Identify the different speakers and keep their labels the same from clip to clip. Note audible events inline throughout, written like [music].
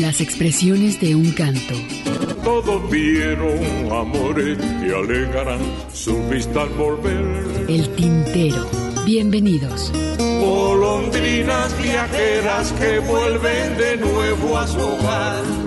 Speaker 1: Las expresiones de un canto.
Speaker 2: Todos vieron amores que alegarán su vista al volver.
Speaker 1: El tintero. Bienvenidos.
Speaker 2: Golondrinas viajeras que vuelven de nuevo a su hogar.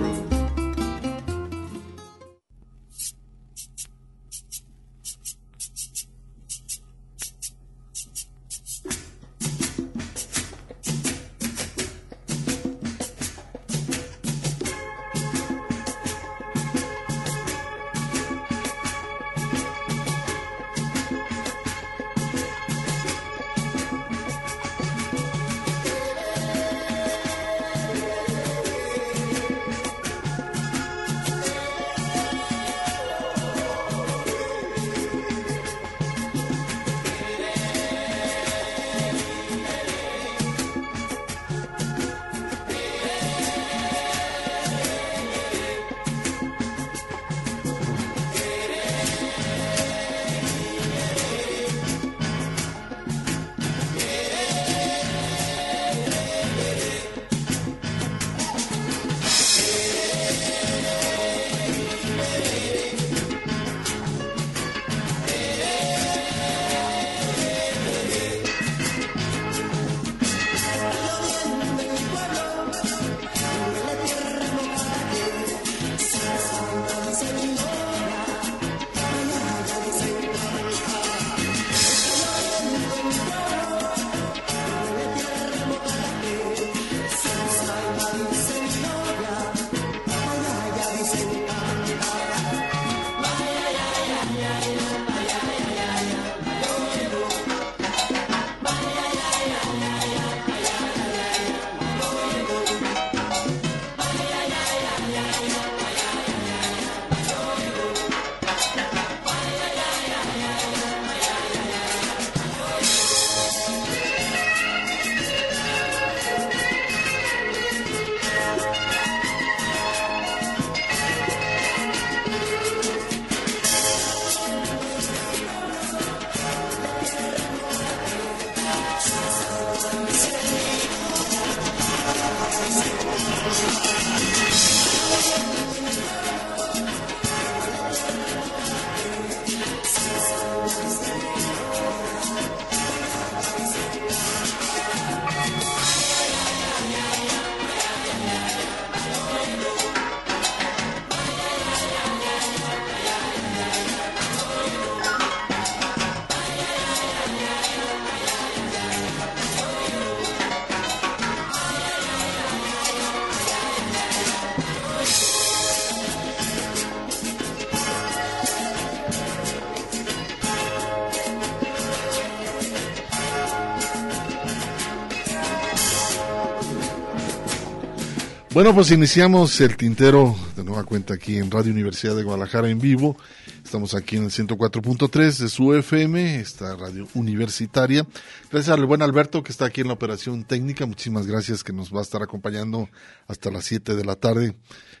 Speaker 3: Bueno, pues iniciamos el tintero de nueva cuenta aquí en Radio Universidad de Guadalajara en vivo. Estamos aquí en el 104.3 de su FM, esta radio universitaria. Gracias al buen Alberto que está aquí en la operación técnica. Muchísimas gracias que nos va a estar acompañando hasta las 7 de la tarde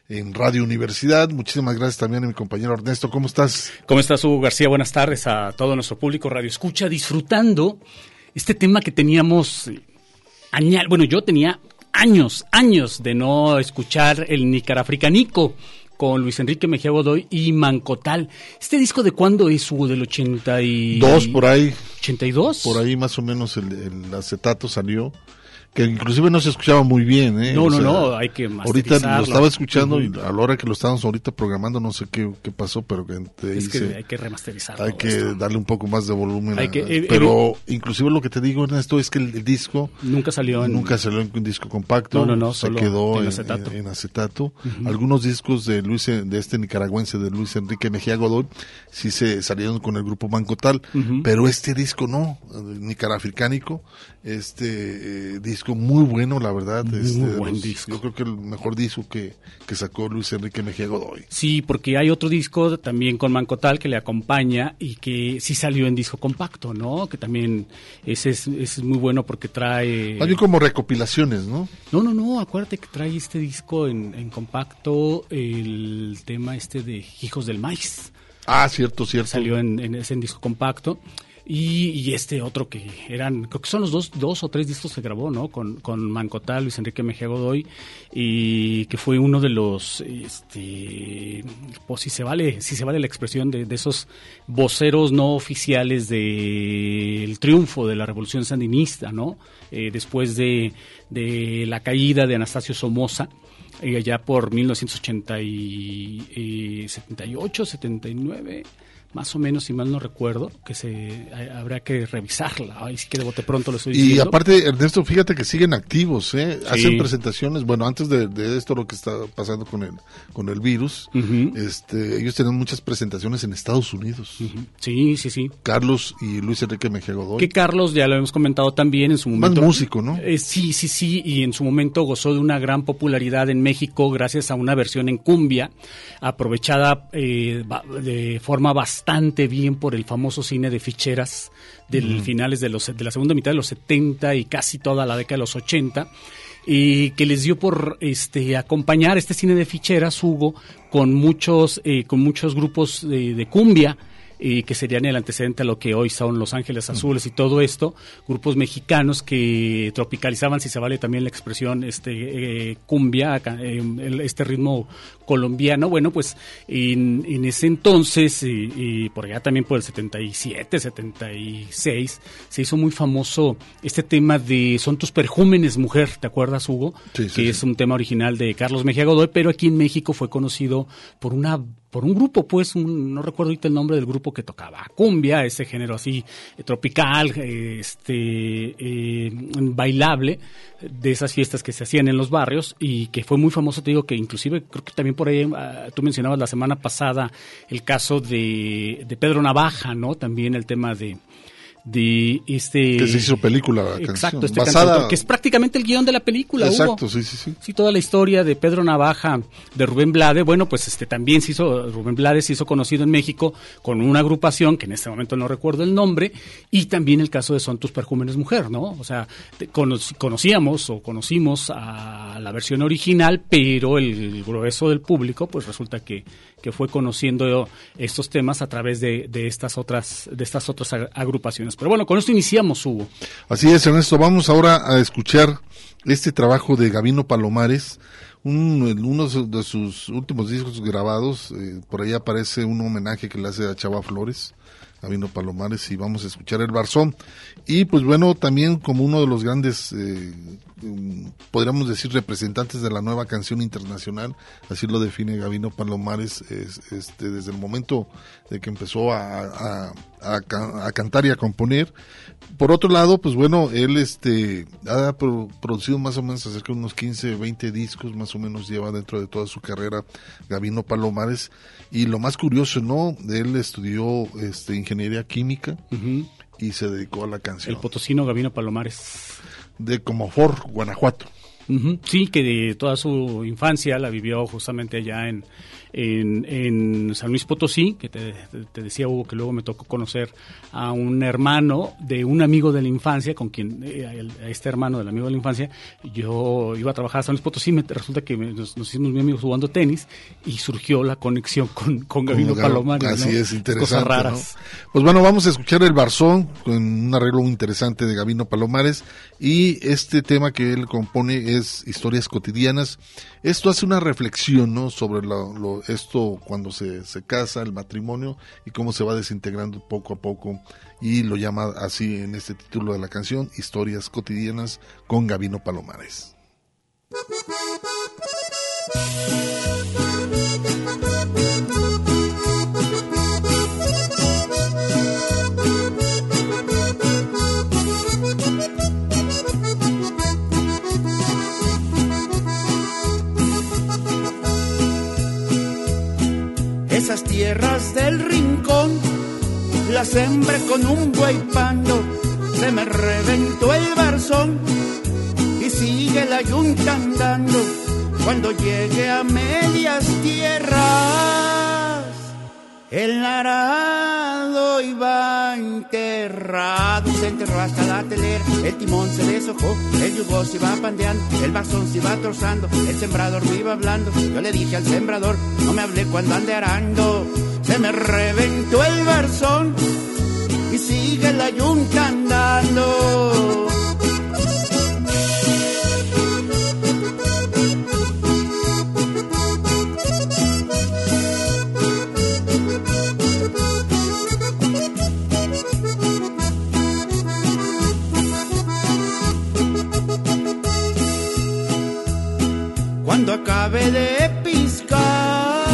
Speaker 3: en Radio Universidad. Muchísimas gracias también a mi compañero Ernesto. ¿Cómo estás?
Speaker 4: ¿Cómo estás, Hugo García? Buenas tardes a todo nuestro público Radio Escucha, disfrutando este tema que teníamos. Bueno, yo tenía años, años de no escuchar el Nicarafricanico con Luis Enrique Mejía Godoy y Mancotal. ¿Este disco de cuándo es, Hugo? ¿Del 82?
Speaker 3: Dos, por ahí.
Speaker 4: ¿82?
Speaker 3: Por ahí más o menos el, el acetato salió que inclusive no se escuchaba muy bien. ¿eh?
Speaker 4: No, o no, sea, no, hay que
Speaker 3: Ahorita lo estaba escuchando uh -huh. y a la hora que lo estábamos ahorita programando, no sé qué, qué pasó, pero que te
Speaker 4: es que hay que remasterizarlo.
Speaker 3: Hay que
Speaker 4: esto.
Speaker 3: darle un poco más de volumen.
Speaker 4: Hay
Speaker 3: a,
Speaker 4: que, eh,
Speaker 3: pero eh, inclusive lo que te digo, Ernesto, es que el, el disco
Speaker 4: nunca salió en,
Speaker 3: nunca salió en un disco compacto.
Speaker 4: No, no, no,
Speaker 3: se quedó
Speaker 4: en acetato.
Speaker 3: En, en acetato. Uh -huh. Algunos discos de Luis, de este nicaragüense, de Luis Enrique Mejía Godoy, sí se salieron con el grupo Mancotal, uh -huh. pero este disco no, nicarafricánico, este eh, disco muy bueno, la verdad.
Speaker 4: Muy
Speaker 3: este,
Speaker 4: buen
Speaker 3: los-
Speaker 4: disco.
Speaker 3: Yo creo que el mejor disco que, que sacó Luis Enrique Mejía Godoy.
Speaker 4: Sí, porque hay otro disco también con Mancotal que le acompaña y que sí salió en disco compacto, ¿no? Que también ese es, ese es muy bueno porque trae...
Speaker 3: Bien como recopilaciones, ¿no?
Speaker 4: No, no, no, acuérdate que trae este disco en, en compacto el tema este de Hijos del Maíz.
Speaker 3: Ah, cierto, cierto.
Speaker 4: Salió en, en ese disco compacto. Y, y este otro que eran, creo que son los dos, dos o tres discos que grabó, ¿no? Con, con Mancotal, Luis Enrique Mejía Godoy, y que fue uno de los, este, pues si se vale, si se vale la expresión de, esos voceros no oficiales del triunfo de la revolución sandinista, ¿no? Eh, después de, de la caída de Anastasio Somoza, eh, allá por 1978, 79, más o menos, si mal no recuerdo, que se a- habrá que revisarla. Ay, sí que de bote pronto lo estoy
Speaker 3: Y
Speaker 4: diciendo.
Speaker 3: aparte, Ernesto, fíjate que siguen activos, ¿eh?
Speaker 4: Sí.
Speaker 3: Hacen presentaciones, bueno, antes de, de esto lo que está pasando con el, con el virus,
Speaker 4: Ujú.
Speaker 3: este, ellos tienen muchas presentaciones en Estados Unidos.
Speaker 4: Sí, sí, sí.
Speaker 3: Carlos y Luis Enrique Mejía Godoy.
Speaker 4: Que Carlos, ya lo hemos comentado también en su
Speaker 3: Más
Speaker 4: momento.
Speaker 3: músico, ¿no?
Speaker 4: Eh, sí, sí, sí, y en su momento gozó de una gran popularidad en México gracias a una versión en cumbia, aprovechada eh, de forma bastante bien por el famoso cine de ficheras del finales de, los, de la segunda mitad de los 70 y casi toda la década de los 80 y que les dio por este acompañar este cine de ficheras Hugo con muchos eh, con muchos grupos de, de cumbia y que serían el antecedente a lo que hoy son Los Ángeles Azules y todo esto, grupos mexicanos que tropicalizaban, si se vale también la expresión, este eh, cumbia, el- este ritmo colombiano. Bueno, pues en, en ese entonces, y, y por allá también por el 77, 76, se hizo muy famoso este tema de Son tus perjúmenes, mujer, ¿te acuerdas, Hugo?
Speaker 3: Sí, sí,
Speaker 4: que
Speaker 3: sí.
Speaker 4: es un tema original de Carlos Mejía Godoy, pero aquí en México fue conocido por una por un grupo, pues, un- no recuerdo ahorita el nombre del grupo que tocaba cumbia, ese género así eh, tropical, eh, este eh, bailable, de esas fiestas que se hacían en los barrios y que fue muy famoso, te digo que inclusive creo que también por ahí, ah, tú mencionabas la semana pasada el caso de, de Pedro Navaja, ¿no? También el tema de de este
Speaker 3: Que se hizo película la
Speaker 4: exacto
Speaker 3: canción.
Speaker 4: este
Speaker 3: Basada-
Speaker 4: que es prácticamente el guion de la película Hugo.
Speaker 3: Exacto, sí, sí, sí.
Speaker 4: Sí, toda la historia de Pedro Navaja, de Rubén Blade, bueno, pues este también se hizo, Rubén Blade se hizo conocido en México con una agrupación, que en este momento no recuerdo el nombre, y también el caso de Son tus perjúmenes mujer, ¿no? O sea, te- cono- conocíamos o conocimos a la versión original, pero el grueso del público, pues resulta que, que fue conociendo estos temas a través de, de estas otras, de estas otras ag- agrupaciones. Pero bueno, con esto iniciamos, Hugo.
Speaker 3: Así es, Ernesto. Vamos ahora a escuchar este trabajo de Gavino Palomares, un, uno de sus últimos discos grabados. eh, por ahí aparece un homenaje que le hace a Chava Flores, Gavino Palomares, y vamos a escuchar el Barzón. Y pues bueno, también como uno de los grandes, eh, mm, podríamos decir, representantes de la nueva canción internacional, así lo define Gavino Palomares, es- este, desde el momento de que empezó a cantar y a componer. Por otro lado, pues bueno, él este ha pro- producido más o menos acerca de unos 15, 20 discos, más o menos lleva dentro de toda su carrera Gavino Palomares. Y lo más curioso, ¿no? Él estudió este ingeniería química y se dedicó a la canción
Speaker 4: El potosino Gavino Palomares.
Speaker 3: de Comofor, Guanajuato.
Speaker 4: Sí, que de toda su infancia la vivió justamente allá en, en, en San Luis Potosí, que te, te decía Hugo que luego me tocó conocer a un hermano de un amigo de la infancia, con quien, eh, a este hermano del amigo de la infancia, yo iba a trabajar a San Luis Potosí, me, resulta que nos, nos hicimos muy amigos jugando tenis y surgió la conexión con, con Gavino
Speaker 3: Como Gab-
Speaker 4: Palomares.
Speaker 3: Así
Speaker 4: ¿no?
Speaker 3: es, interesante.
Speaker 4: Cosas
Speaker 3: ¿no?
Speaker 4: raras.
Speaker 3: Pues bueno, vamos a escuchar el Barzón con un arreglo muy interesante de Gavino Palomares y este tema que él compone es historias cotidianas. Esto hace una reflexión, ¿no? Sobre lo, lo- esto cuando se, se casa, el matrimonio y cómo se va desintegrando poco a poco y lo llama así en este título de la canción, Historias cotidianas con Gavino Palomares.
Speaker 5: Esas tierras del rincón las sembré con un buey pando se me reventó el barzón y sigue la yunta andando cuando llegue a medias tierras. El narado iba enterrado, se enterró hasta la telera, el timón se deshojó, el yugo se iba pandeando, el bastón se iba trozando, el sembrador me iba hablando, yo le dije al sembrador, no me hablé cuando ande arando, se me reventó el barzón y sigue la yunta andando. De piscar,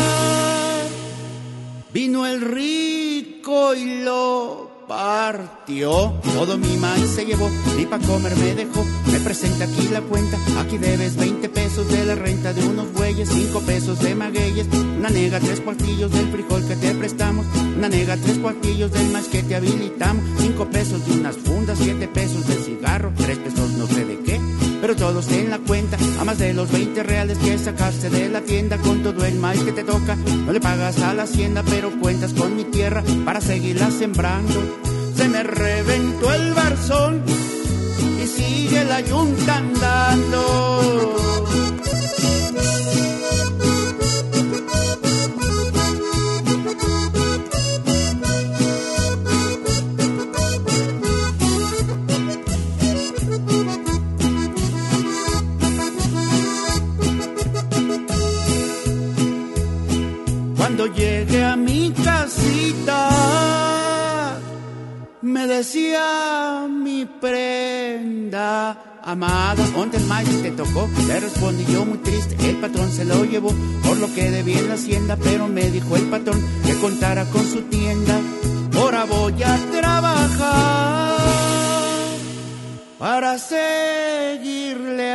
Speaker 5: vino el rico y lo partió. Todo mi maíz se llevó, ni pa' comer me dejó. Me presenta aquí la cuenta, aquí debes 20 pesos de la renta de unos bueyes, 5 pesos de magueyes, una nega, tres cuartillos del frijol que te prestamos, una nega, tres cuartillos del más que te habilitamos, 5 pesos de unas fundas, 7 pesos de cigarro, 3 pesos no sé de qué pero todos en la cuenta, a más de los 20 reales que sacaste de la tienda con todo el maíz que te toca. No le pagas a la hacienda, pero cuentas con mi tierra para seguirla sembrando. Se me reventó el barzón y sigue la yunta andando. Me decía mi prenda amada, ponte el maíz te tocó. Le respondí yo muy triste, el patrón se lo llevó por lo que debía en la hacienda, pero me dijo el patrón que contara con su tienda. Ahora voy a trabajar para seguirle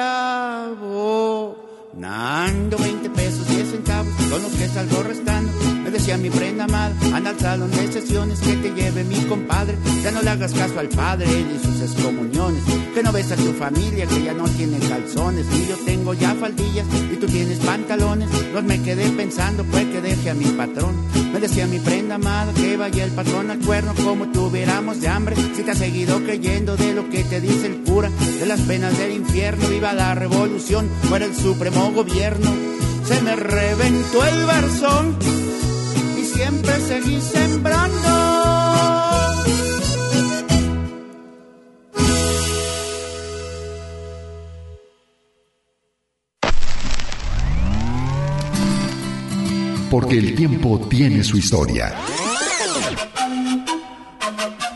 Speaker 5: abonando 20 pesos 10 centavos con los que salgo restando. Me decía mi prenda amada, anda al salón de sesiones que te lleve mi compadre. Ya no le hagas caso al padre ni sus excomuniones. Que no ves a tu familia que ya no tiene calzones. Y yo tengo ya faldillas y tú tienes pantalones. Los me quedé pensando, pues que deje a mi patrón. Me decía mi prenda amada que vaya el patrón al cuerno como tuviéramos de hambre. Si te has seguido creyendo de lo que te dice el cura, de las penas del infierno, viva la revolución, muere el supremo gobierno. Se me reventó el barzón y siempre seguí sembrando.
Speaker 6: Porque el tiempo tiene su historia.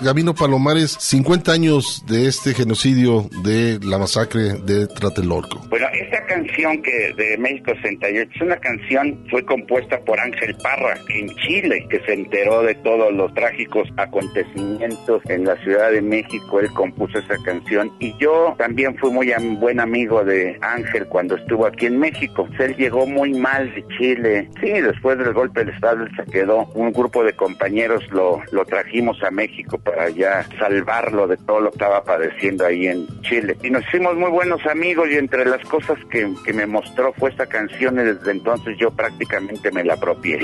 Speaker 3: Gabino Palomares, 50 años de este genocidio de la masacre de Tlatelolco.
Speaker 7: Bueno, esta canción que de México 68 es una canción fue compuesta por Ángel Parra en Chile, que se enteró de todos los trágicos acontecimientos en la Ciudad de México. Él compuso esa canción y yo también fui muy am- buen amigo de Ángel cuando estuvo aquí en México. Él llegó muy mal de Chile. Sí, después del golpe del Estado él se quedó. Un grupo de compañeros lo, lo trajimos a México para ya salvarlo de todo lo que estaba padeciendo ahí en Chile. Y nos hicimos muy buenos amigos y entre las cosas que, que me mostró fue esta canción y desde entonces yo prácticamente me la apropié.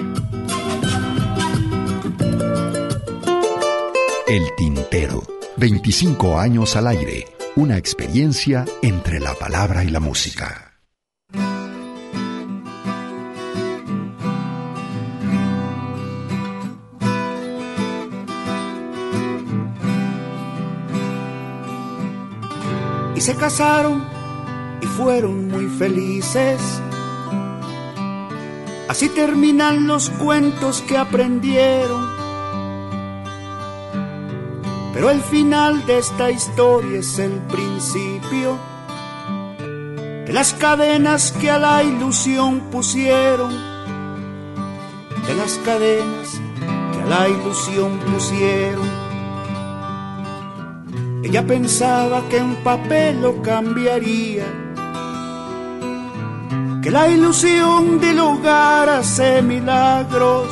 Speaker 6: El Tintero. 25 años al aire. Una experiencia entre la palabra y la música.
Speaker 5: Y se casaron y fueron muy felices. Así terminan los cuentos que aprendieron. Pero el final de esta historia es el principio de las cadenas que a la ilusión pusieron. De las cadenas que a la ilusión pusieron. Ella pensaba que un papel lo cambiaría, que la ilusión del hogar hace milagros,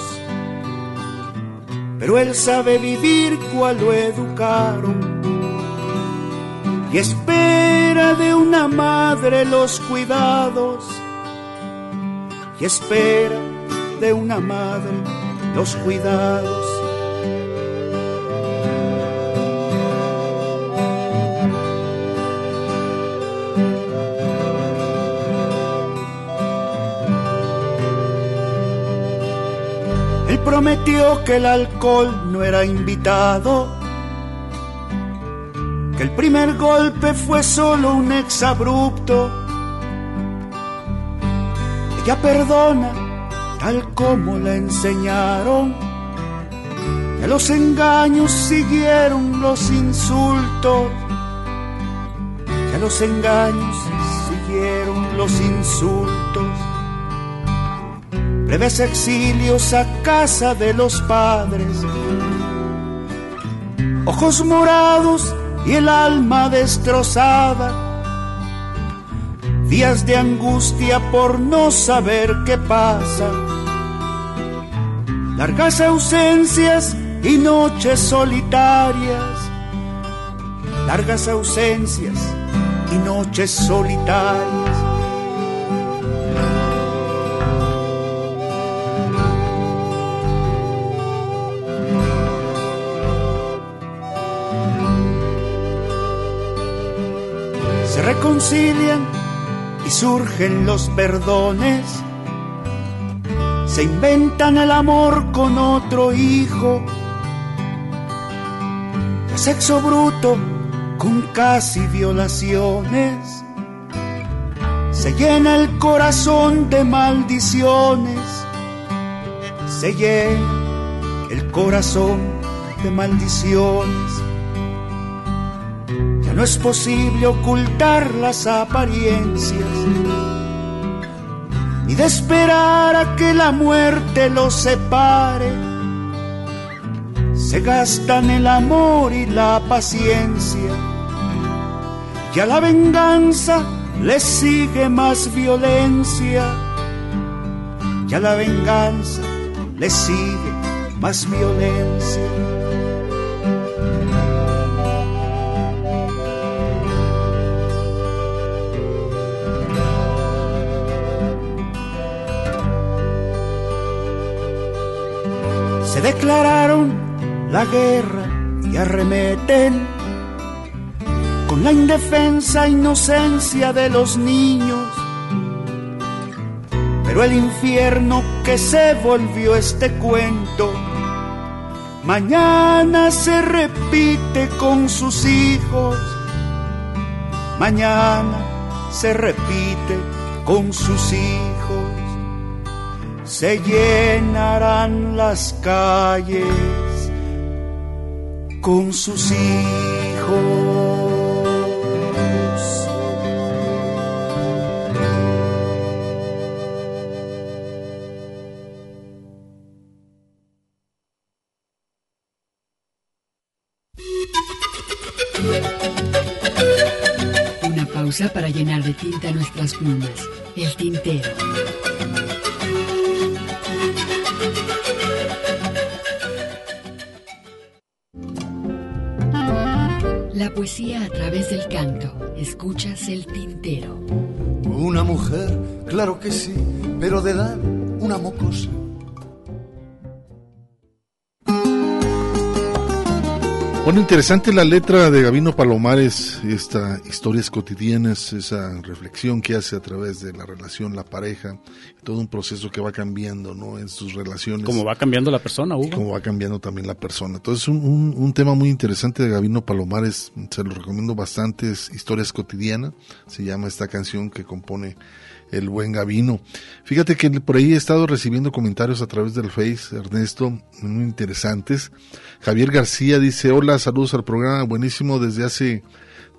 Speaker 5: pero él sabe vivir cual lo educaron, y espera de una madre los cuidados y espera de una madre los cuidados. Prometió que el alcohol no era invitado, que el primer golpe fue solo un exabrupto. Ella perdona tal como la enseñaron, que los engaños siguieron los insultos, que los engaños siguieron los insultos breves exilios a casa de los padres, ojos morados y el alma destrozada, días de angustia por no saber qué pasa, largas ausencias y noches solitarias, largas ausencias y noches solitarias. Reconcilian y surgen los perdones. Se inventan el amor con otro hijo. De sexo bruto con casi violaciones. Se llena el corazón de maldiciones. Se llena el corazón de maldiciones no es posible ocultar las apariencias, ni de esperar a que la muerte los separe. Se gastan el amor y la paciencia, y a la venganza le sigue más violencia, y a la venganza le sigue más violencia. Declararon la guerra y arremeten. Con la indefensa inocencia de los niños. Pero el infierno que se volvió este cuento, mañana se repite con sus hijos, mañana se repite con sus hijos se llenarán las calles con sus hijos.
Speaker 1: Una pausa para llenar de tinta nuestras plumas. El tintero.
Speaker 3: Interesante la letra de Gabino Palomares, esta historias cotidianas, esa reflexión que hace a través de la relación, la pareja, todo un proceso que va cambiando, ¿no? En sus relaciones.
Speaker 4: Como va cambiando la persona, Hugo.
Speaker 3: Como va cambiando también la persona. Entonces, un, un, un tema muy interesante de Gabino Palomares, se lo recomiendo bastante, es Historias cotidianas, se llama esta canción que compone el buen Gavino. Fíjate que por ahí he estado recibiendo comentarios a través del Face, Ernesto, muy interesantes. Javier García dice, hola, saludos al programa, buenísimo, desde hace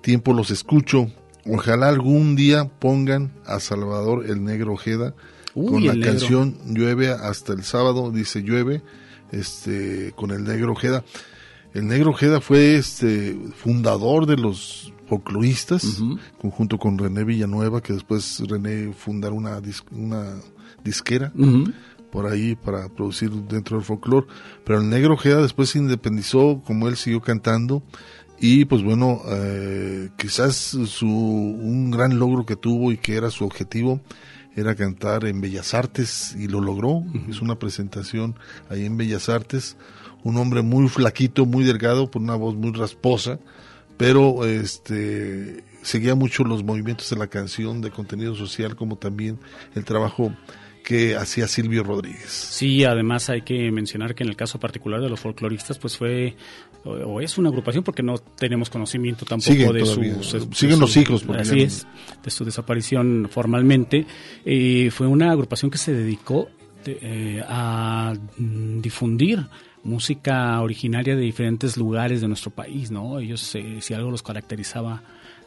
Speaker 3: tiempo los escucho. Ojalá algún día pongan a Salvador el Negro Ojeda
Speaker 4: Uy,
Speaker 3: con la
Speaker 4: negro.
Speaker 3: canción Llueve hasta el sábado, dice Llueve, este, con el Negro Ojeda. El Negro Ojeda fue este fundador de los folcloristas, conjunto con René Villanueva, que después René fundaron una, dis- una disquera por ahí para producir dentro del folclore, pero el negro Ojeda después se independizó, como él siguió cantando, y pues bueno, eh, quizás su, un gran logro que tuvo y que era su objetivo era cantar en Bellas Artes y lo logró, hizo una presentación ahí en Bellas Artes, un hombre muy flaquito, muy delgado, con una voz muy rasposa, pero este seguía mucho los movimientos de la canción de contenido social como también el trabajo que hacía Silvio Rodríguez.
Speaker 4: Sí, además hay que mencionar que en el caso particular de los folcloristas, pues fue o es una agrupación porque no tenemos conocimiento tampoco de sus
Speaker 3: siguen los hijos
Speaker 4: así es de su desaparición formalmente. Eh, fue una agrupación que se dedicó eh, a difundir música originaria de diferentes lugares de nuestro país no ellos eh, si algo los caracterizaba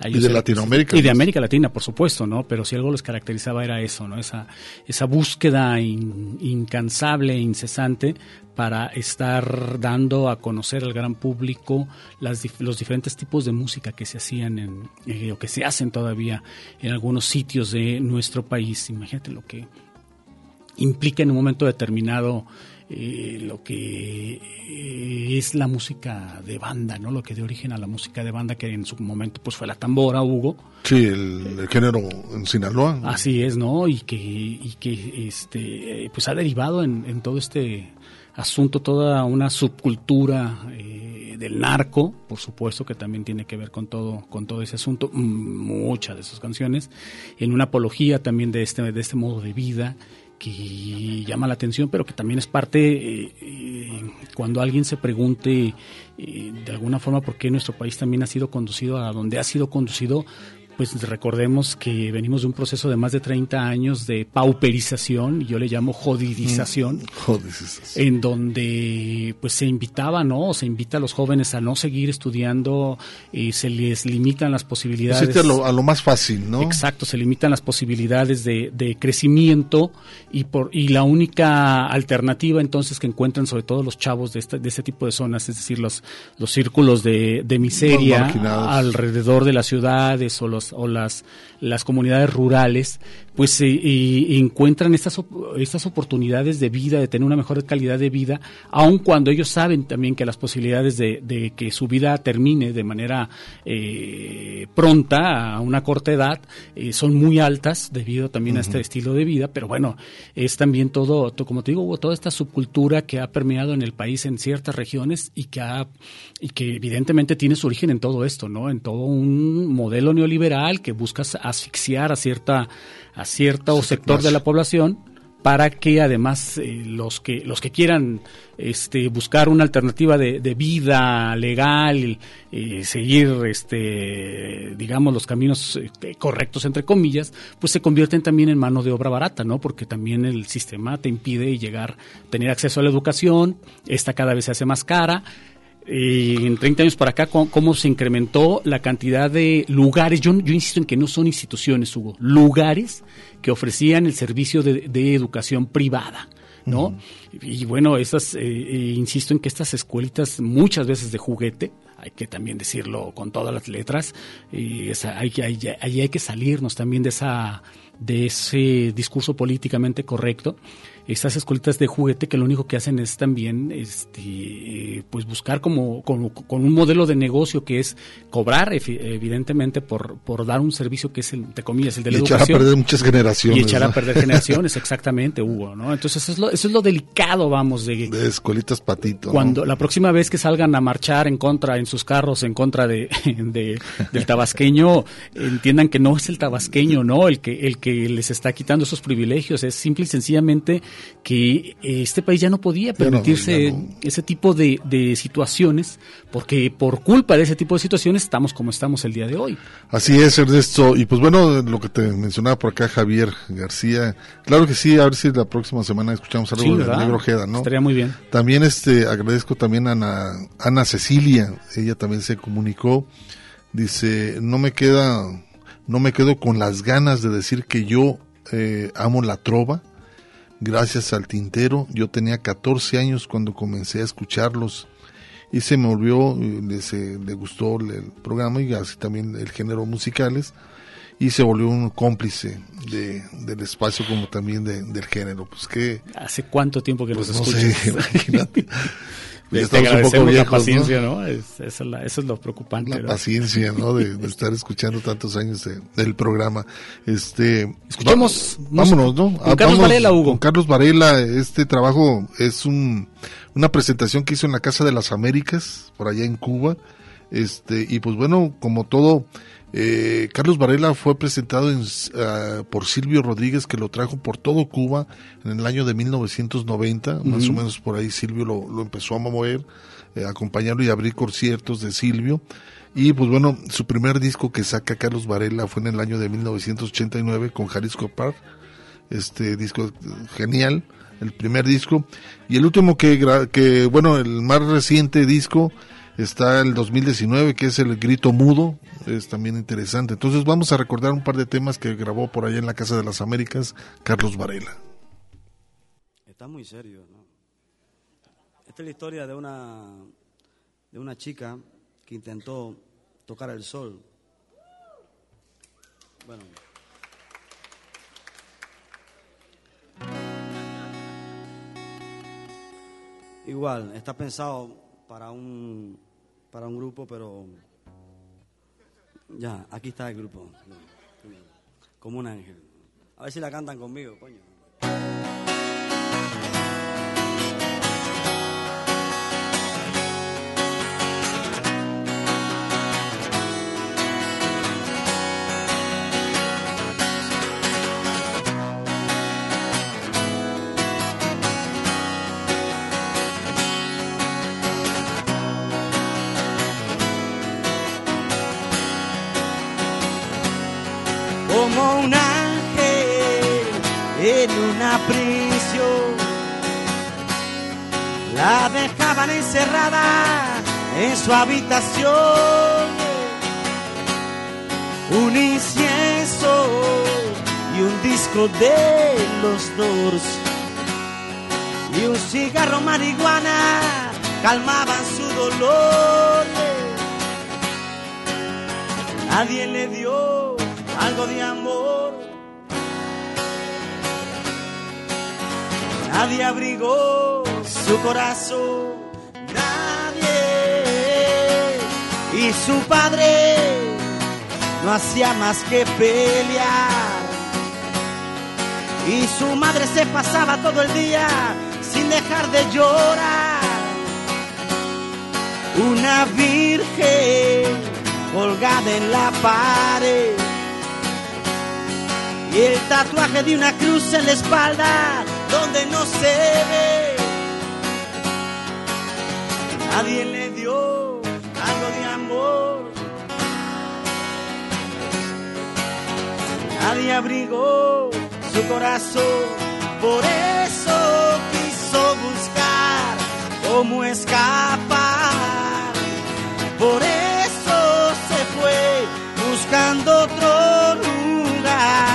Speaker 3: y de Latinoamérica.
Speaker 4: Y de América Latina, por supuesto, ¿no? Pero si algo les caracterizaba era eso, ¿no? Esa, esa búsqueda incansable e incesante para estar dando a conocer al gran público las, los diferentes tipos de música que se hacían en, eh, o que se hacen todavía en algunos sitios de nuestro país. Imagínate lo que implica en un momento determinado eh, lo que eh, es la música de banda, ¿no? Lo que dio origen a la música de banda que en su momento pues fue la tambora, Hugo.
Speaker 3: Sí, el, género en Sinaloa.
Speaker 4: Así es, ¿no? Y que, y que este, pues ha derivado en, todo este asunto toda una subcultura eh, del narco, por supuesto que también tiene que ver con todo con todo ese asunto, muchas de sus canciones, en una apología también de este de este modo de vida que llama la atención, pero que también es parte eh, eh, cuando alguien se pregunte eh, de alguna forma por qué nuestro país también ha sido conducido a donde ha sido conducido, pues recordemos que venimos de un proceso de más de 30 años de pauperización, yo le llamo jodidización,
Speaker 3: mm,
Speaker 4: en donde pues se invitaba, ¿no? Se invita a los jóvenes a no seguir estudiando, y se les limitan las posibilidades.
Speaker 3: A lo, a lo, más fácil, ¿no?
Speaker 4: Exacto, se limitan las posibilidades de, de crecimiento y por y la única alternativa entonces que encuentran sobre todo los chavos de este, de este tipo de zonas, es decir, los, los círculos de, de miseria alrededor de las ciudades o los o las, las comunidades rurales, pues y, encuentran estas, estas oportunidades de vida, de tener una mejor calidad de vida, aun cuando ellos saben también que las posibilidades de, que su vida termine de manera eh, pronta, a una corta edad, eh, son muy altas debido también a este estilo de vida, pero bueno, es también todo, como te digo, toda esta subcultura que ha permeado en el país en ciertas regiones y que, ha, y que evidentemente tiene su origen en todo esto, ¿no? En todo un modelo neoliberal que busca asfixiar a cierta a cierto sector de la población para que además eh, los que los que quieran este buscar una alternativa de, vida legal y eh, seguir este digamos los caminos este, correctos entre comillas pues se convierten también en mano de obra barata no porque también el sistema te impide llegar tener acceso a la educación esta cada vez se hace más cara eh, en 30 años para acá, cómo, se incrementó la cantidad de lugares, yo, yo insisto en que no son instituciones, Hugo, lugares que ofrecían el servicio de, educación privada. ¿no? Y bueno, estas, eh, eh, insisto en que estas escuelitas muchas veces de juguete, hay que también decirlo con todas las letras, y hay, hay, hay que salirnos también de esa de ese discurso políticamente correcto estas escuelitas de juguete que lo único que hacen es también este, pues buscar como, con un modelo de negocio que es cobrar evidentemente por, por dar un servicio que es el, de comillas, el de la
Speaker 3: y
Speaker 4: educación.
Speaker 3: echar a perder muchas generaciones.
Speaker 4: Y echar a perder generaciones, [laughs] exactamente, Hugo, ¿no? Entonces eso es lo, eso es lo delicado, vamos, de...
Speaker 3: De escuelitas patito.
Speaker 4: Cuando la próxima vez que salgan a marchar en contra, en sus carros, en contra [laughs] de, del tabasqueño, entiendan que no es el tabasqueño, ¿no? El que, el que les está quitando esos privilegios, es simple y sencillamente que este país ya no podía permitirse ese tipo de, situaciones, porque por culpa de ese tipo de situaciones estamos como estamos el día de hoy.
Speaker 3: Así es, Ernesto. Y pues bueno, lo que te mencionaba por acá Javier García, claro que sí, a ver si la próxima semana escuchamos algo de Negro Ojeda, ¿no?
Speaker 4: Estaría muy bien.
Speaker 3: También este agradezco también a Ana, Ana Cecilia, ella también se comunicó, dice, no me queda, no me quedo con las ganas de decir que yo eh, amo la trova, gracias al tintero. Yo tenía 14 años cuando comencé a escucharlos y se me volvió, le, le gustó el, programa y así también el género musicales. y se volvió un cómplice de, del espacio como también de- del género. Pues que
Speaker 4: ¿Hace cuánto tiempo que
Speaker 3: Pues
Speaker 4: nos
Speaker 3: no
Speaker 4: escuchas?
Speaker 3: sé, [laughs] imagínate.
Speaker 4: Te
Speaker 3: Ya estamos un poco
Speaker 4: agradecemos
Speaker 3: viejos,
Speaker 4: la paciencia, ¿no? Es- eso, es la- eso es lo preocupante.
Speaker 3: la
Speaker 4: ¿no?
Speaker 3: paciencia, ¿no? De, de estar escuchando tantos años de- del programa. Este,
Speaker 4: Escuchemos
Speaker 3: va- vámonos, ¿no?
Speaker 4: con Carlos Varela, Hugo.
Speaker 3: Con Carlos Varela, este trabajo es un, una presentación que hizo en la Casa de las Américas, por allá en Cuba. Este, y pues bueno, como todo, eh, Carlos Varela fue presentado en, ah, por Silvio Rodríguez, que lo trajo por todo Cuba en el año de 1990, más o menos por ahí Silvio lo, lo empezó a mover, eh, acompañarlo y abrir conciertos de Silvio. Y pues bueno, su primer disco que saca Carlos Varela fue en el año de 1989 con Jalisco Park, este disco genial, el primer disco. Y el último que, que bueno, el más reciente disco está el 2019, que es el Grito Mudo, es también interesante. Entonces vamos a recordar un par de temas que grabó por allá en la Casa de las Américas Carlos Varela.
Speaker 8: Está muy serio, ¿no? Esta es la historia de una, de una chica que intentó tocar el sol. Bueno. Igual, está pensado para un, para un grupo, pero ya, aquí está el grupo. Como un ángel. A ver si la cantan conmigo, coño.
Speaker 9: Una prisión. La dejaban encerrada en su habitación. Un incienso y un disco de los Doors y un cigarro marihuana calmaban su dolor. Nadie le dio algo de amor. Nadie abrigó su corazón. Nadie. Y su padre no hacía más que pelear. Y su madre se pasaba todo el día sin dejar de llorar. Una virgen colgada en la pared y el tatuaje de una cruz en la espalda donde no se ve. Nadie le dio algo de amor. Nadie abrigó su corazón. Por eso quiso buscar cómo escapar. Por eso se fue buscando otro lugar.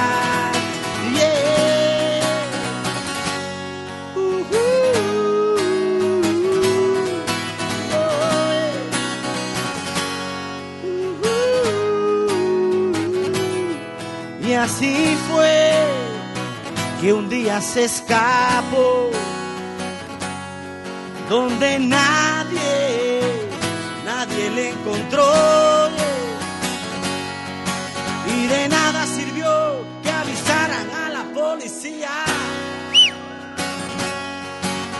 Speaker 9: Así fue que un día se escapó donde nadie, nadie le encontró. Y de nada sirvió que avisaran a la policía.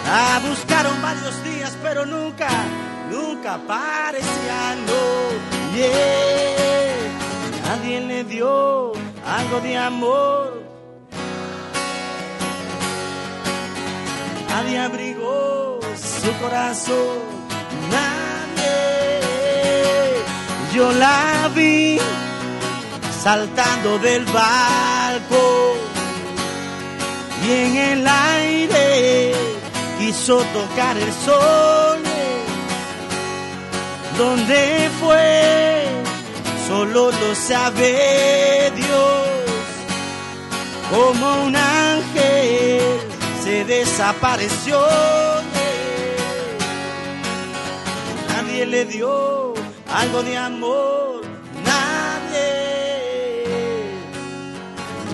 Speaker 9: La buscaron varios días, pero nunca, nunca aparecía, no. Yeah. Nadie le dio algo de amor. Nadie abrigó su corazón. Nadie. Yo la vi saltando del barco y en el aire quiso tocar el sol. ¿Dónde fue? Solo lo sabe Dios. Como un ángel se desapareció. Nadie le dio algo de amor. Nadie.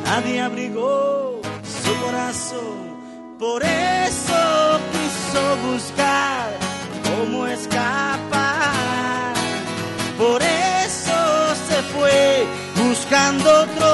Speaker 9: nadie abrigó su corazón. Por eso quiso buscar cómo escapar. Por eso se fue buscando otro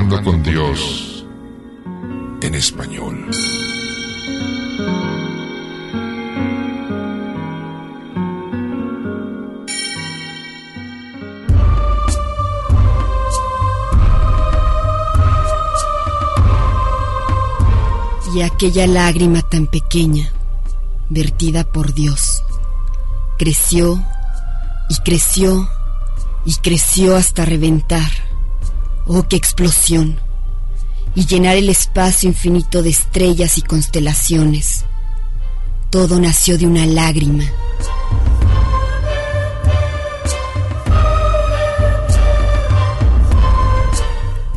Speaker 10: Hablando con Dios en español.
Speaker 1: Y aquella lágrima tan pequeña, vertida por Dios, creció y creció y creció hasta reventar. Oh, qué explosión. Y llenar el espacio infinito de estrellas y constelaciones. Todo nació de una lágrima.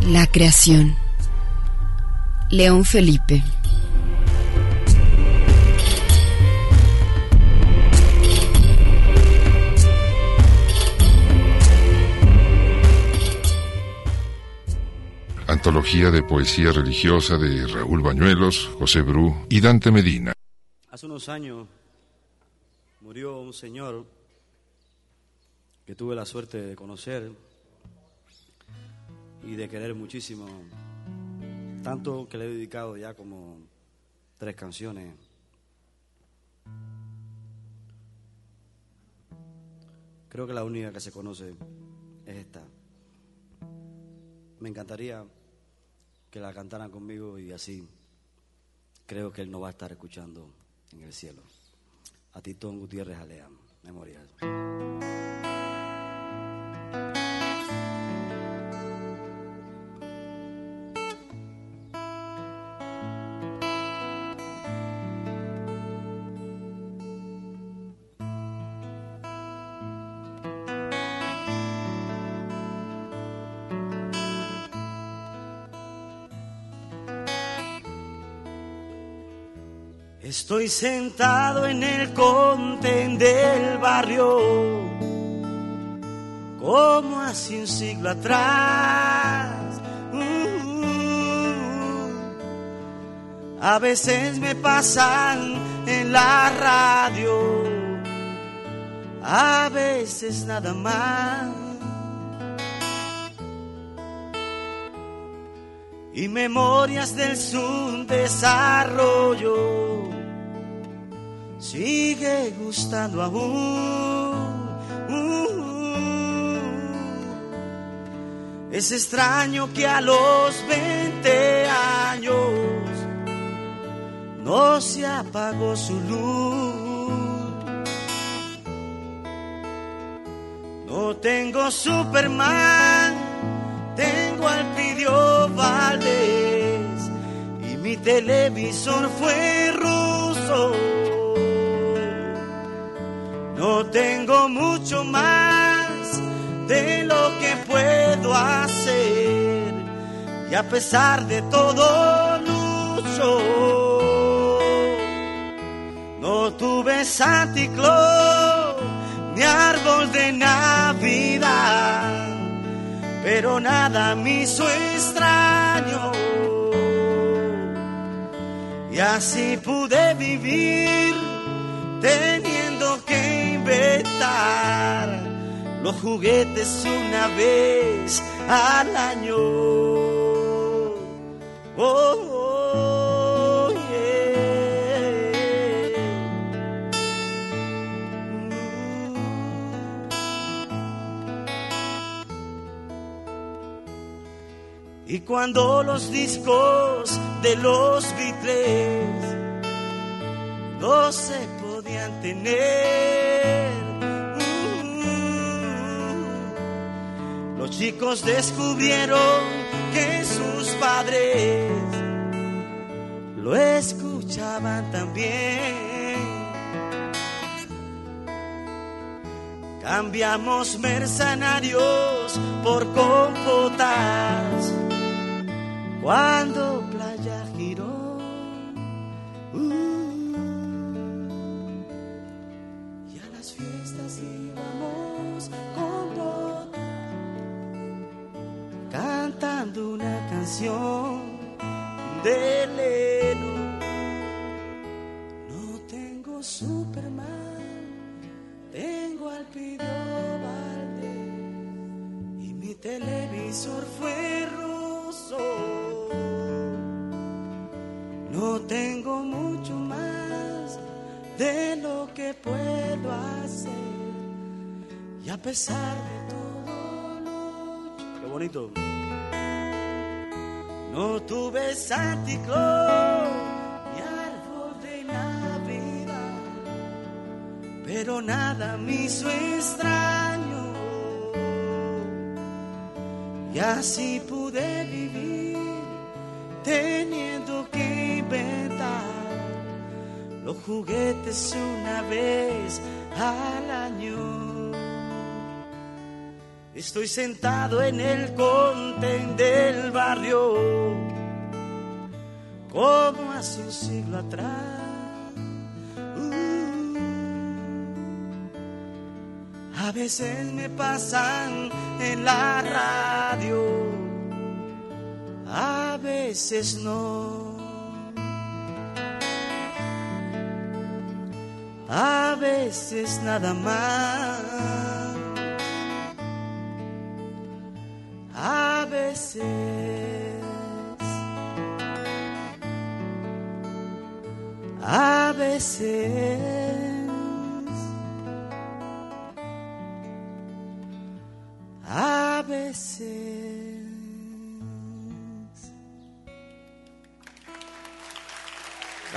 Speaker 1: La creación. León Felipe.
Speaker 10: Antología de poesía religiosa de Raúl Bañuelos, José Bru y Dante Medina.
Speaker 8: Hace unos años murió un señor que tuve la suerte de conocer y de querer muchísimo, tanto que le he dedicado ya como tres canciones. Creo que la única que se conoce es esta. Me encantaría que la cantaran conmigo y así creo que él no va a estar escuchando en el cielo. A Titón Gutiérrez Alea, memorial.
Speaker 9: Estoy sentado en el contén del barrio, como hace un siglo atrás. Uh, a veces me pasan en la radio a veces nada más. Y memorias del subdesarrollo sigue gustando aún. Es extraño que a los 20 años no se apagó su luz. No tengo Superman, tengo al Pidio Valdés y mi televisor fue ruso. No tengo mucho más de lo que puedo hacer y a pesar de todo lucho. No tuve Santa Claus ni árbol de Navidad, pero nada me hizo extraño. Y así pude vivir los juguetes una vez al año. Oh, oh. Y cuando los discos de los Beatles no se tener, Los chicos descubrieron que sus padres lo escuchaban también. Cambiamos mercenarios por compotas. Cuando nada me hizo extraño. Y así pude vivir teniendo que inventar los juguetes una vez al año. Estoy sentado en el contén del barrio, como hace un siglo atrás. Veces me pasan en la radio, a veces no. A veces nada más. a veces. A veces.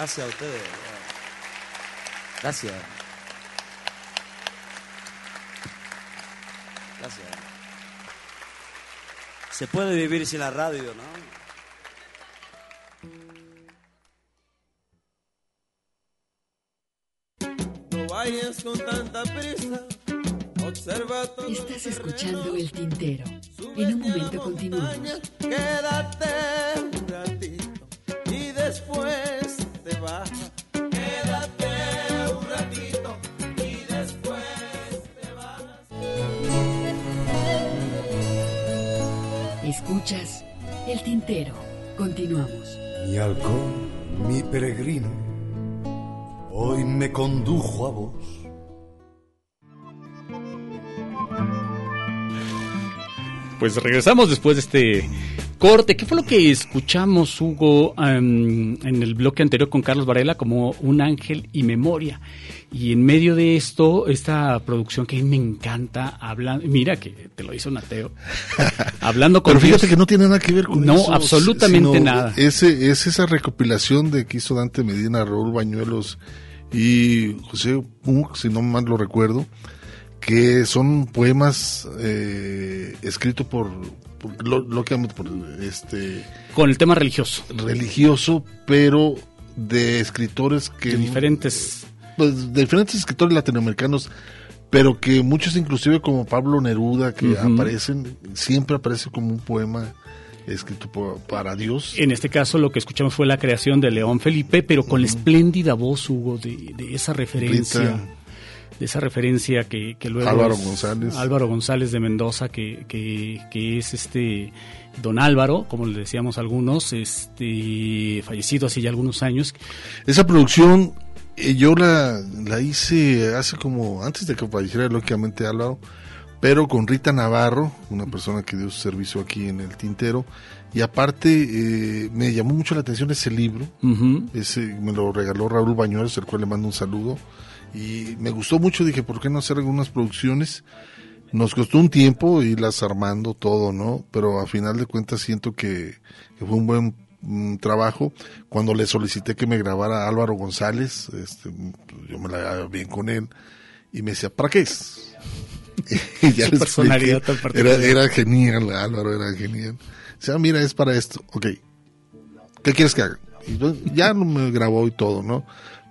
Speaker 8: Gracias a ustedes. Gracias. Gracias. Se puede vivir sin la radio, ¿no?
Speaker 11: No vayas con tanta prisa. Observa todo
Speaker 1: Estás escuchando El Tintero. En un momento continuamos.
Speaker 11: Quédate
Speaker 1: El Tintero. Continuamos.
Speaker 12: Mi halcón, mi peregrino, hoy me condujo a vos.
Speaker 4: Pues regresamos después de este corte. ¿Qué fue lo que escuchamos, Hugo, em, en el bloque anterior con Carlos Varela como Un ángel y memoria? Y en medio de esto, esta producción que a mí me encanta, hablando, mira que te lo hizo Nateo, [laughs] hablando con
Speaker 3: Pero fíjate
Speaker 4: Dios.
Speaker 3: que no tiene nada que ver con
Speaker 4: No,
Speaker 3: eso.
Speaker 4: absolutamente
Speaker 3: sino
Speaker 4: nada.
Speaker 3: Ese, es esa recopilación de que hizo Dante Medina, Raúl Bañuelos y José Punk, si no mal lo recuerdo, que son poemas eh, escritos por, lo, lógicamente por este
Speaker 4: Con el tema religioso.
Speaker 3: religioso, pero de escritores que
Speaker 4: De diferentes
Speaker 3: pues, de diferentes escritores latinoamericanos, pero que muchos inclusive como Pablo Neruda que
Speaker 4: Ujú.
Speaker 3: aparecen, siempre aparece como un poema escrito para Dios.
Speaker 4: En este caso lo que escuchamos fue la creación de León Felipe, pero con la espléndida voz, Hugo, de, de esa referencia.
Speaker 3: Rita.
Speaker 4: De esa referencia que, que luego
Speaker 3: Álvaro
Speaker 4: es
Speaker 3: González.
Speaker 4: Álvaro González de Mendoza, que, que, que es este don Álvaro, como le decíamos algunos, este fallecido hace ya algunos años.
Speaker 3: Esa producción eh, yo la, la hice hace como, antes de que falleciera lógicamente Álvaro, pero con Rita Navarro, una persona que dio su servicio aquí en el Tintero, y aparte eh, me llamó mucho la atención ese libro, ese me lo regaló Raúl Bañuelos, el cual le mando un saludo, y me gustó mucho, dije, ¿por qué no hacer algunas producciones? Nos costó un tiempo irlas armando todo, ¿no? Pero a final de cuentas siento que, que fue un buen mm, trabajo. Cuando le solicité que me grabara Álvaro González, este, pues, yo me la llevaba bien con él, y me decía, ¿para qué es? [laughs] y
Speaker 4: Su
Speaker 3: le
Speaker 4: personalidad tan particular.
Speaker 3: Era, era genial, Álvaro era genial. O sea, mira, es para esto. Ok, ¿qué quieres que haga? Y pues, ya me grabó y todo, ¿no?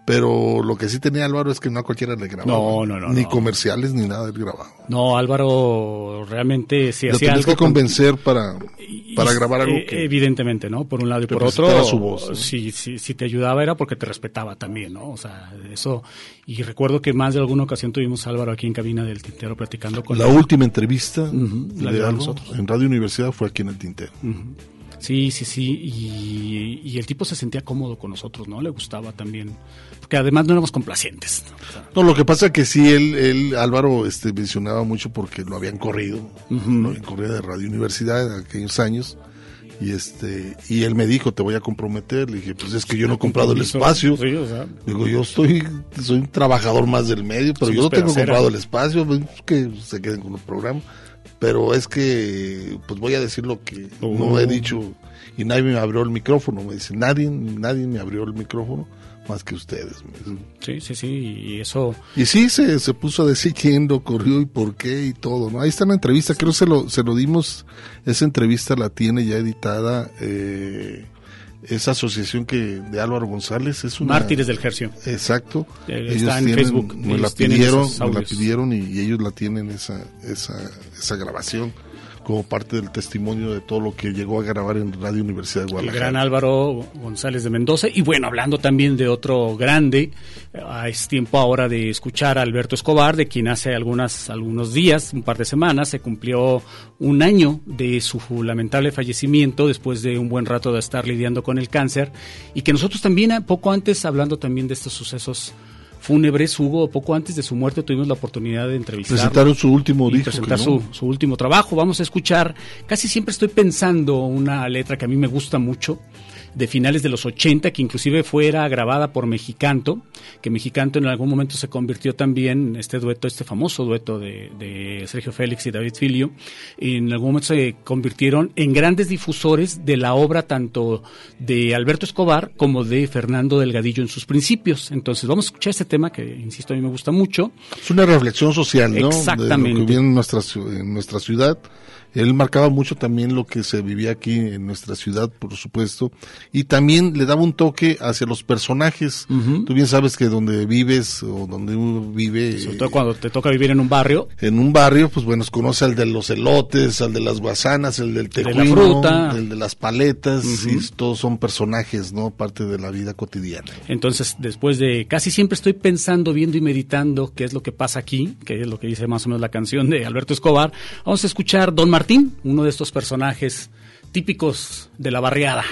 Speaker 3: Pero lo que sí tenía Álvaro es que no a cualquiera le grababa.
Speaker 4: No, no, no,
Speaker 3: Ni
Speaker 4: no.
Speaker 3: comerciales ni nada él grababa.
Speaker 4: No, Álvaro realmente si
Speaker 3: Lo
Speaker 4: hacía
Speaker 3: tenías
Speaker 4: algo
Speaker 3: que
Speaker 4: con-
Speaker 3: convencer para, para
Speaker 4: Y-
Speaker 3: grabar algo
Speaker 4: eh,
Speaker 3: que...
Speaker 4: Evidentemente, ¿no? Por un lado y por otro.
Speaker 3: su voz, ¿no?
Speaker 4: Si, si, si te ayudaba era porque te respetaba también, ¿no? O sea, eso. Y recuerdo que más de alguna ocasión tuvimos a Álvaro aquí en cabina del Tintero platicando con
Speaker 3: La
Speaker 4: él.
Speaker 3: última entrevista
Speaker 4: la
Speaker 3: de
Speaker 4: de
Speaker 3: Álvaro
Speaker 4: nosotros.
Speaker 3: en Radio Universidad fue aquí en el Tintero.
Speaker 4: Ujú. Sí, sí, sí. Y, y el tipo se sentía cómodo con nosotros, ¿no? Le gustaba también. Porque además no éramos complacientes. ¿no? O sea,
Speaker 3: No, lo que pasa que sí, él, él Álvaro, este, mencionaba mucho porque lo habían corrido, lo habían corrido de Radio Universidad en aquellos años. Y este, y él me dijo, te voy a comprometer. Le dije, pues es que yo no he comprado el espacio.
Speaker 4: Sí, o sea.
Speaker 3: Digo, yo estoy, soy un trabajador más del medio, pero yo no tengo comprado el espacio, pues, que se queden con el programa. Pero es que, pues voy a decir lo que no
Speaker 4: Oh.
Speaker 3: he dicho y nadie me abrió el micrófono. Me dice, nadie, nadie me abrió el micrófono más que ustedes. me.
Speaker 4: Sí, sí, sí. Y eso.
Speaker 3: Y sí, se, se puso a decir quién lo corrió y por qué y todo, ¿no? Ahí está la entrevista, creo que se lo, se lo dimos, esa entrevista la tiene ya editada, eh, esa asociación que de Álvaro González es una...
Speaker 4: Mártires del Hercio.
Speaker 3: Exacto.
Speaker 4: Eh, está en Facebook.
Speaker 3: Me la
Speaker 4: Ellos
Speaker 3: pidieron, me la pidieron y, y ellos la tienen esa, esa, esa grabación como parte del testimonio de todo lo que llegó a grabar en Radio Universidad de
Speaker 4: El
Speaker 3: Guadalajara.
Speaker 4: gran Álvaro González de Mendoza. Y bueno, hablando también de otro grande, eh, es tiempo ahora de escuchar a Alberto Escobar, de quien hace algunas, algunos días, un par de semanas, se cumplió un año de su lamentable fallecimiento después de un buen rato de estar lidiando con el cáncer. Y que nosotros también, eh, poco antes, hablando también de estos sucesos fúnebres, Hugo, poco antes de su muerte tuvimos la oportunidad de entrevistarlo.
Speaker 3: Presentaron su último disco.
Speaker 4: presentar su, su último trabajo. Vamos a escuchar, casi siempre estoy pensando una letra que a mí me gusta mucho, de finales de los 80, que inclusive fuera grabada por Mexicanto, que Mexicanto en algún momento se convirtió también en este dueto, este famoso dueto de, de Sergio Félix y David Filio, en algún momento se convirtieron en grandes difusores de la obra tanto de Alberto Escobar como de Fernando Delgadillo en sus principios. Entonces vamos a escuchar este tema que, insisto, a mí me gusta mucho.
Speaker 3: Es una reflexión social, ¿no?
Speaker 4: Exactamente.
Speaker 3: De lo que vive en nuestra, ciu- en nuestra ciudad. Él marcaba mucho también lo que se vivía aquí en nuestra ciudad, por supuesto, y también le daba un toque hacia los personajes. Tú bien sabes que donde vives o donde uno vive,
Speaker 4: Sobre todo cuando te toca vivir en un barrio,
Speaker 3: en un barrio, pues bueno, conoce al de los elotes, al de las guasanas, el del
Speaker 4: De la
Speaker 3: tejuino,
Speaker 4: fruta.
Speaker 3: el de las paletas,
Speaker 4: Ujú.
Speaker 3: y todos son personajes, ¿no? Parte de la vida cotidiana.
Speaker 4: Entonces, después de casi siempre estoy pensando, viendo y meditando qué es lo que pasa aquí, que es lo que dice más o menos la canción de Alberto Escobar, vamos a escuchar Don Martín, uno de estos personajes típicos de la barriada.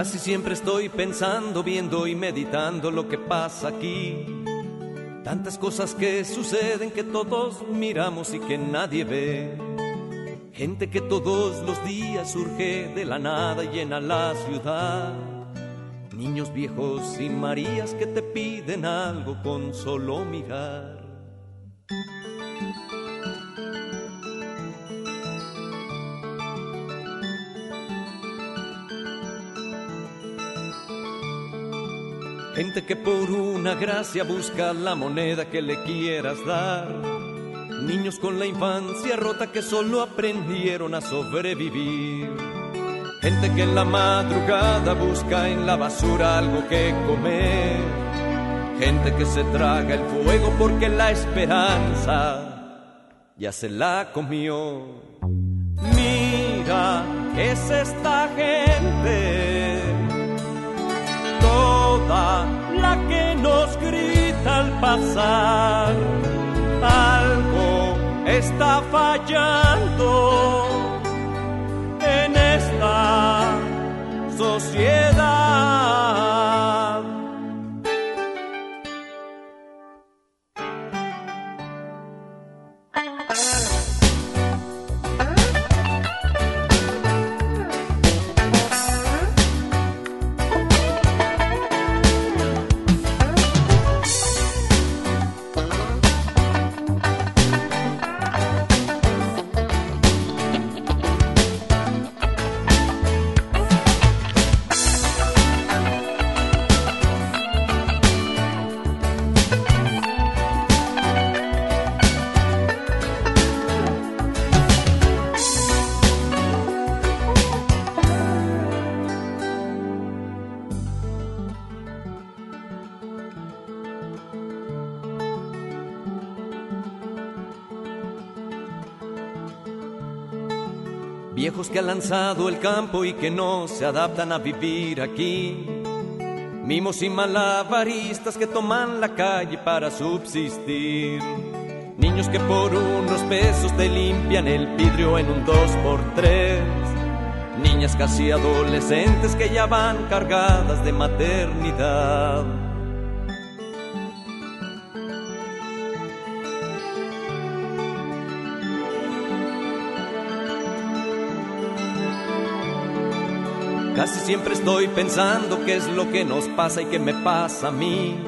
Speaker 13: Casi siempre estoy pensando, viendo y meditando lo que pasa aquí. Tantas cosas que suceden que todos miramos y que nadie ve. Gente que todos los días surge de la nada y llena la ciudad. Niños viejos y Marías que te piden algo con solo mirar. Gente que por una gracia busca la moneda que le quieras dar. Niños con la infancia rota que solo aprendieron a sobrevivir. Gente que en la madrugada busca en la basura algo que comer. Gente que se traga el fuego porque la esperanza ya se la comió. Mira, es esta gente la que nos grita al pasar. Algo está fallando en esta sociedad. El campo y que no se adaptan a vivir aquí. Mimos y malabaristas que toman la calle para subsistir. Niños que por unos pesos te limpian el vidrio en un dos por tres. Niñas casi adolescentes que ya van cargadas de maternidad. Casi siempre estoy pensando qué es lo que nos pasa y qué me pasa a mí.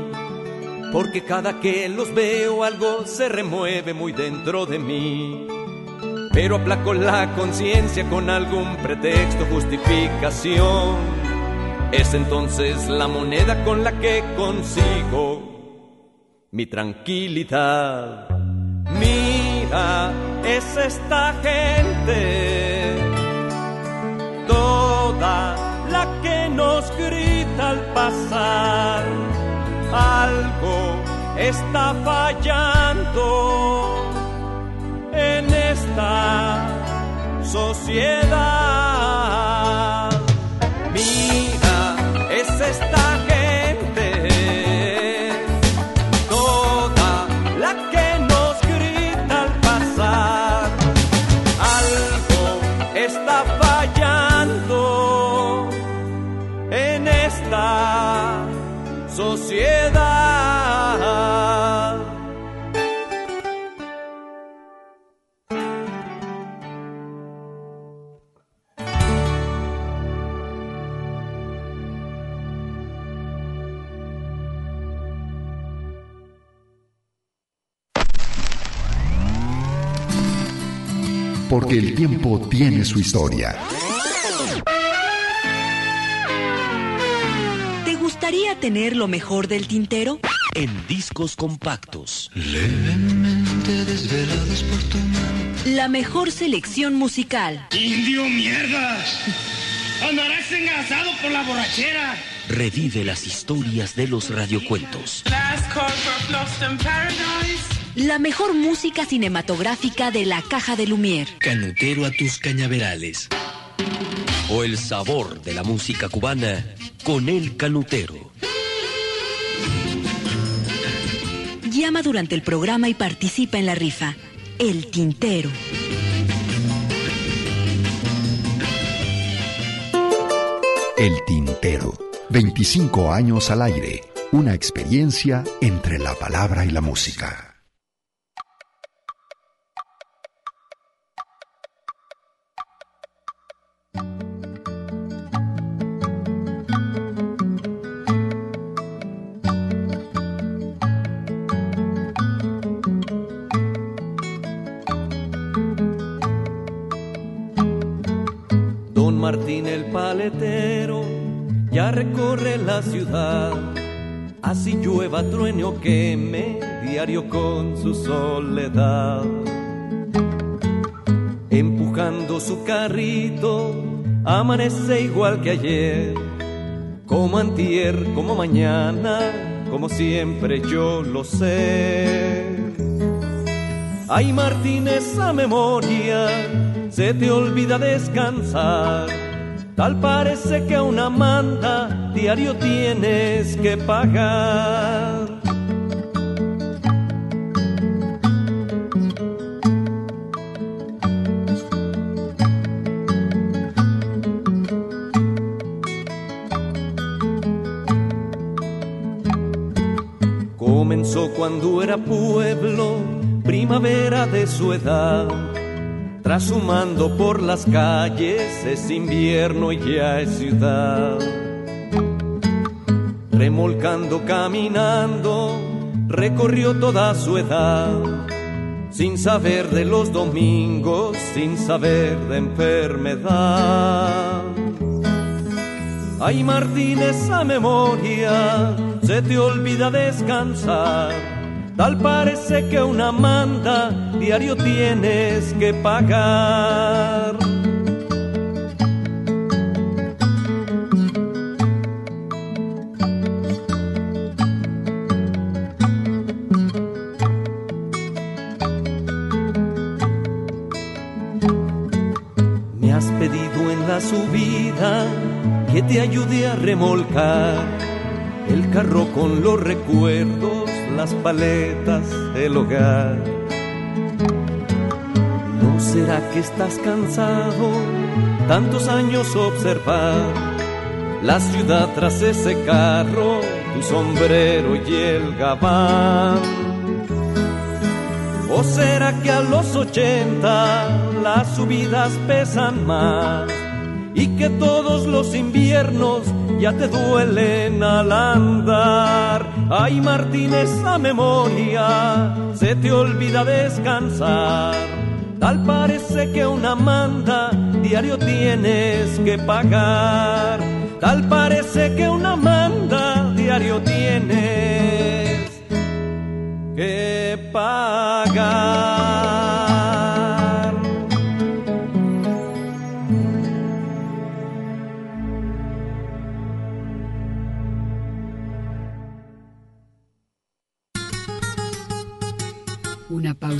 Speaker 13: Porque cada que los veo algo se remueve muy dentro de mí. Pero aplaco la conciencia con algún pretexto, justificación. Es entonces la moneda con la que consigo mi tranquilidad. Mira, es esta gente la que nos grita al pasar. Algo está fallando en esta sociedad.
Speaker 6: Porque el tiempo tiene su historia.
Speaker 14: ¿Te gustaría tener lo mejor del tintero?
Speaker 15: En discos compactos.
Speaker 14: Levemente desvelados por tu mano. La mejor selección musical.
Speaker 16: ¡Indio mierdas! ¡Andarás engasado por la borrachera!
Speaker 15: Revive las historias de los radiocuentos.
Speaker 17: Last call for Lost in Paradise.
Speaker 14: La mejor música cinematográfica de la caja de Lumière.
Speaker 15: Canutero a tus cañaverales. O el sabor de la música cubana con el canutero.
Speaker 14: Llama durante el programa y participa en la rifa. El Tintero.
Speaker 6: El Tintero. 25 años al aire. Una experiencia entre la palabra y la música.
Speaker 13: Así llueva, truene o queme, diario con su soledad. Empujando su carrito, amanece igual que ayer, como antier, como mañana, como siempre yo lo sé. Ay Martín, esa memoria se te olvida descansar. Tal parece que una manda diario tienes que pagar. Comenzó cuando era pueblo, primavera de su edad Trashumando por las calles es invierno y ya es ciudad. Remolcando, caminando, recorrió toda su edad. Sin saber de los domingos, sin saber de enfermedad. Ay Martín, esa memoria se te olvida descansar Tal parece que una manda diario tienes que pagar. Te ayude a remolcar el carro con los recuerdos las paletas del hogar. ¿No será que estás cansado tantos años observar la ciudad tras ese carro, tu sombrero y el gabán? ¿O será que a los ochenta las subidas pesan más y que todos los inviernos ya te duelen al andar. Ay Martín, esa memoria se te olvida descansar. Tal parece que una manda diario tienes que pagar. Tal parece que una manda diario tienes que pagar.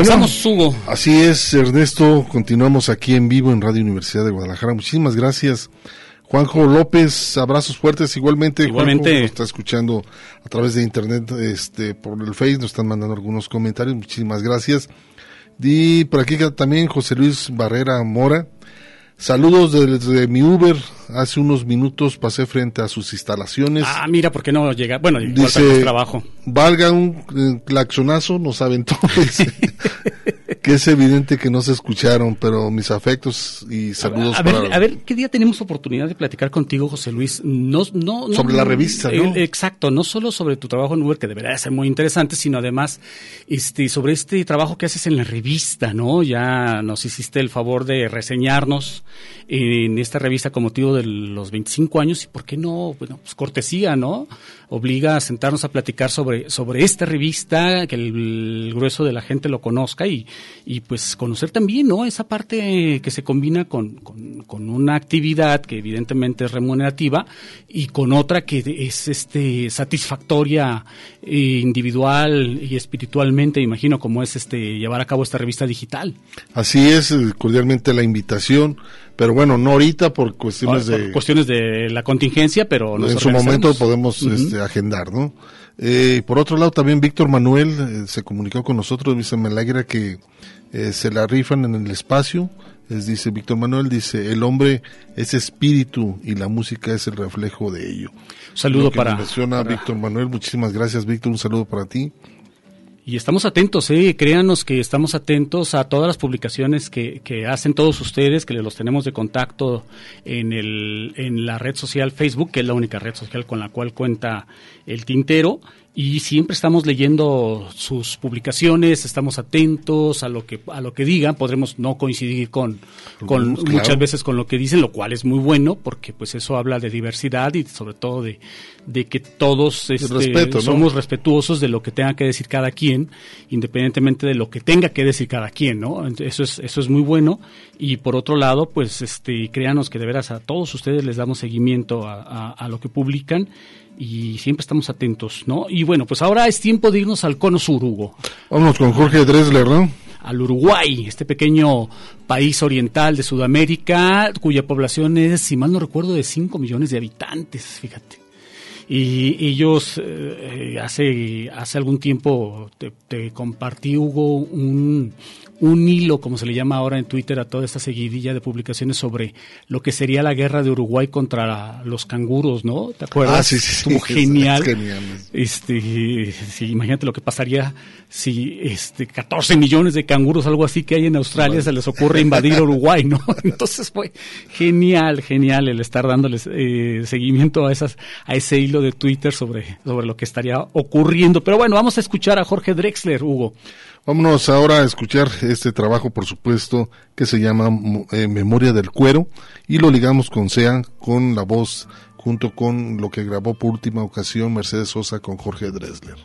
Speaker 4: Regresamos, Hugo.
Speaker 3: Así es, Ernesto. Continuamos aquí en vivo en Radio Universidad de Guadalajara. Muchísimas gracias. Juanjo López, abrazos fuertes. Igualmente,
Speaker 4: Igualmente.
Speaker 3: Juanjo nos está escuchando a través de internet, este, por el Face, nos están mandando algunos comentarios. Muchísimas gracias. Y por aquí también José Luis Barrera Mora. Saludos desde mi Uber. Hace unos minutos pasé frente a sus instalaciones.
Speaker 4: Ah, mira, ¿por qué no llega? Bueno, igual
Speaker 3: Dice,
Speaker 4: trabajo.
Speaker 3: valga un eh, claxonazo, nos aventó. [laughs] que es evidente que no se escucharon, pero mis afectos y saludos
Speaker 4: A
Speaker 3: para...
Speaker 4: ver, a ver, ¿qué día tenemos oportunidad de platicar contigo, José Luis? No, no, no-
Speaker 3: Sobre la revista, ¿no?
Speaker 4: Exacto, no solo sobre tu trabajo en Uber, que debería ser muy interesante, sino además este, sobre este trabajo que haces en la revista, ¿no? Ya nos hiciste el favor de reseñarnos en esta revista con motivo de los 25 años y, ¿por qué no? Bueno, pues cortesía, ¿no? Obliga a sentarnos a platicar sobre, sobre esta revista, que el, el grueso de la gente lo conozca y, y pues conocer también, ¿no? Esa parte que se combina con, con, con una actividad que evidentemente es remunerativa y con otra que es este satisfactoria eh, individual y espiritualmente, imagino, como es este llevar a cabo esta revista digital.
Speaker 3: Así es, eh, cordialmente la invitación, pero bueno, no ahorita por cuestiones
Speaker 4: Por- por
Speaker 3: de...
Speaker 4: cuestiones de la contingencia, pero
Speaker 3: en su momento podemos este, agendar, ¿no? Eh, por otro lado, también Víctor Manuel eh, se comunicó con nosotros, dice, me alegra que eh, se la rifan en el espacio. Es, dice Víctor Manuel, dice, el hombre es espíritu y la música es el reflejo de ello.
Speaker 4: Saludo
Speaker 3: Lo que
Speaker 4: para-
Speaker 3: menciona
Speaker 4: para-
Speaker 3: Víctor Manuel, muchísimas gracias Víctor, un saludo para ti.
Speaker 4: Y estamos atentos, ¿eh? créanos que estamos atentos a todas las publicaciones que, que hacen todos ustedes, que los tenemos de contacto en, el, en la red social Facebook, que es la única red social con la cual cuenta el tintero. Y siempre estamos leyendo sus publicaciones, estamos atentos a lo que a lo que digan, podremos no coincidir con, con
Speaker 3: Claro.
Speaker 4: muchas veces con lo que dicen, lo cual es muy bueno, porque pues eso habla de diversidad y sobre todo de, de que todos este,
Speaker 3: respeto, ¿no?
Speaker 4: somos respetuosos de lo que tenga que decir cada quien, independientemente de lo que tenga que decir cada quien, ¿no? Eso es, eso es muy bueno. Y por otro lado, pues, este, créanos que de veras a todos ustedes les damos seguimiento a, a- a lo que publican y siempre estamos atentos, ¿no? Y bueno, pues ahora es tiempo de irnos al Cono Sur, Hugo
Speaker 3: Vámonos con Jorge Dresler, ¿no?
Speaker 4: al Uruguay, este pequeño país oriental de Sudamérica, cuya población es, si mal no recuerdo, de 5 millones de habitantes, fíjate. Y ellos, eh, hace, hace algún tiempo te, te compartí, Hugo, un, un hilo, como se le llama ahora en Twitter, a toda esta seguidilla de publicaciones sobre lo que sería la guerra de Uruguay contra los canguros, ¿no? ¿Te acuerdas?
Speaker 3: Ah, sí, sí, sí.
Speaker 4: Estuvo
Speaker 3: Es-
Speaker 4: genial.
Speaker 3: es genial.
Speaker 4: Este, sí, imagínate lo que pasaría si este 14 millones de canguros, algo así que hay en Australia, se les ocurre invadir Uruguay, ¿no? [laughs] Entonces fue genial, genial el estar dándoles eh, seguimiento a esas, a ese hilo de Twitter sobre, sobre lo que estaría ocurriendo. Pero bueno, vamos a escuchar a Jorge Drexler, Hugo.
Speaker 3: Vámonos ahora a escuchar este trabajo, por supuesto, que se llama Mo- eh, Memoria del Cuero y lo ligamos con SEA, con la voz, junto con lo que grabó por última ocasión Mercedes Sosa con Jorge Dresler.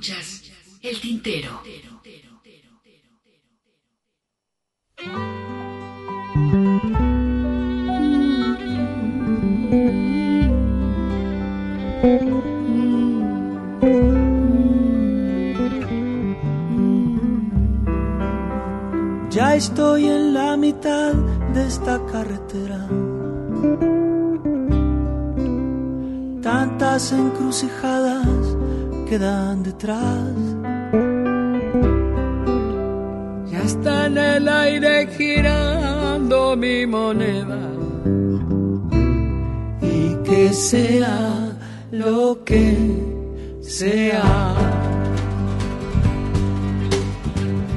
Speaker 14: Escuchas
Speaker 18: Ya
Speaker 19: está en el aire girando mi moneda.
Speaker 18: Y que sea lo que sea.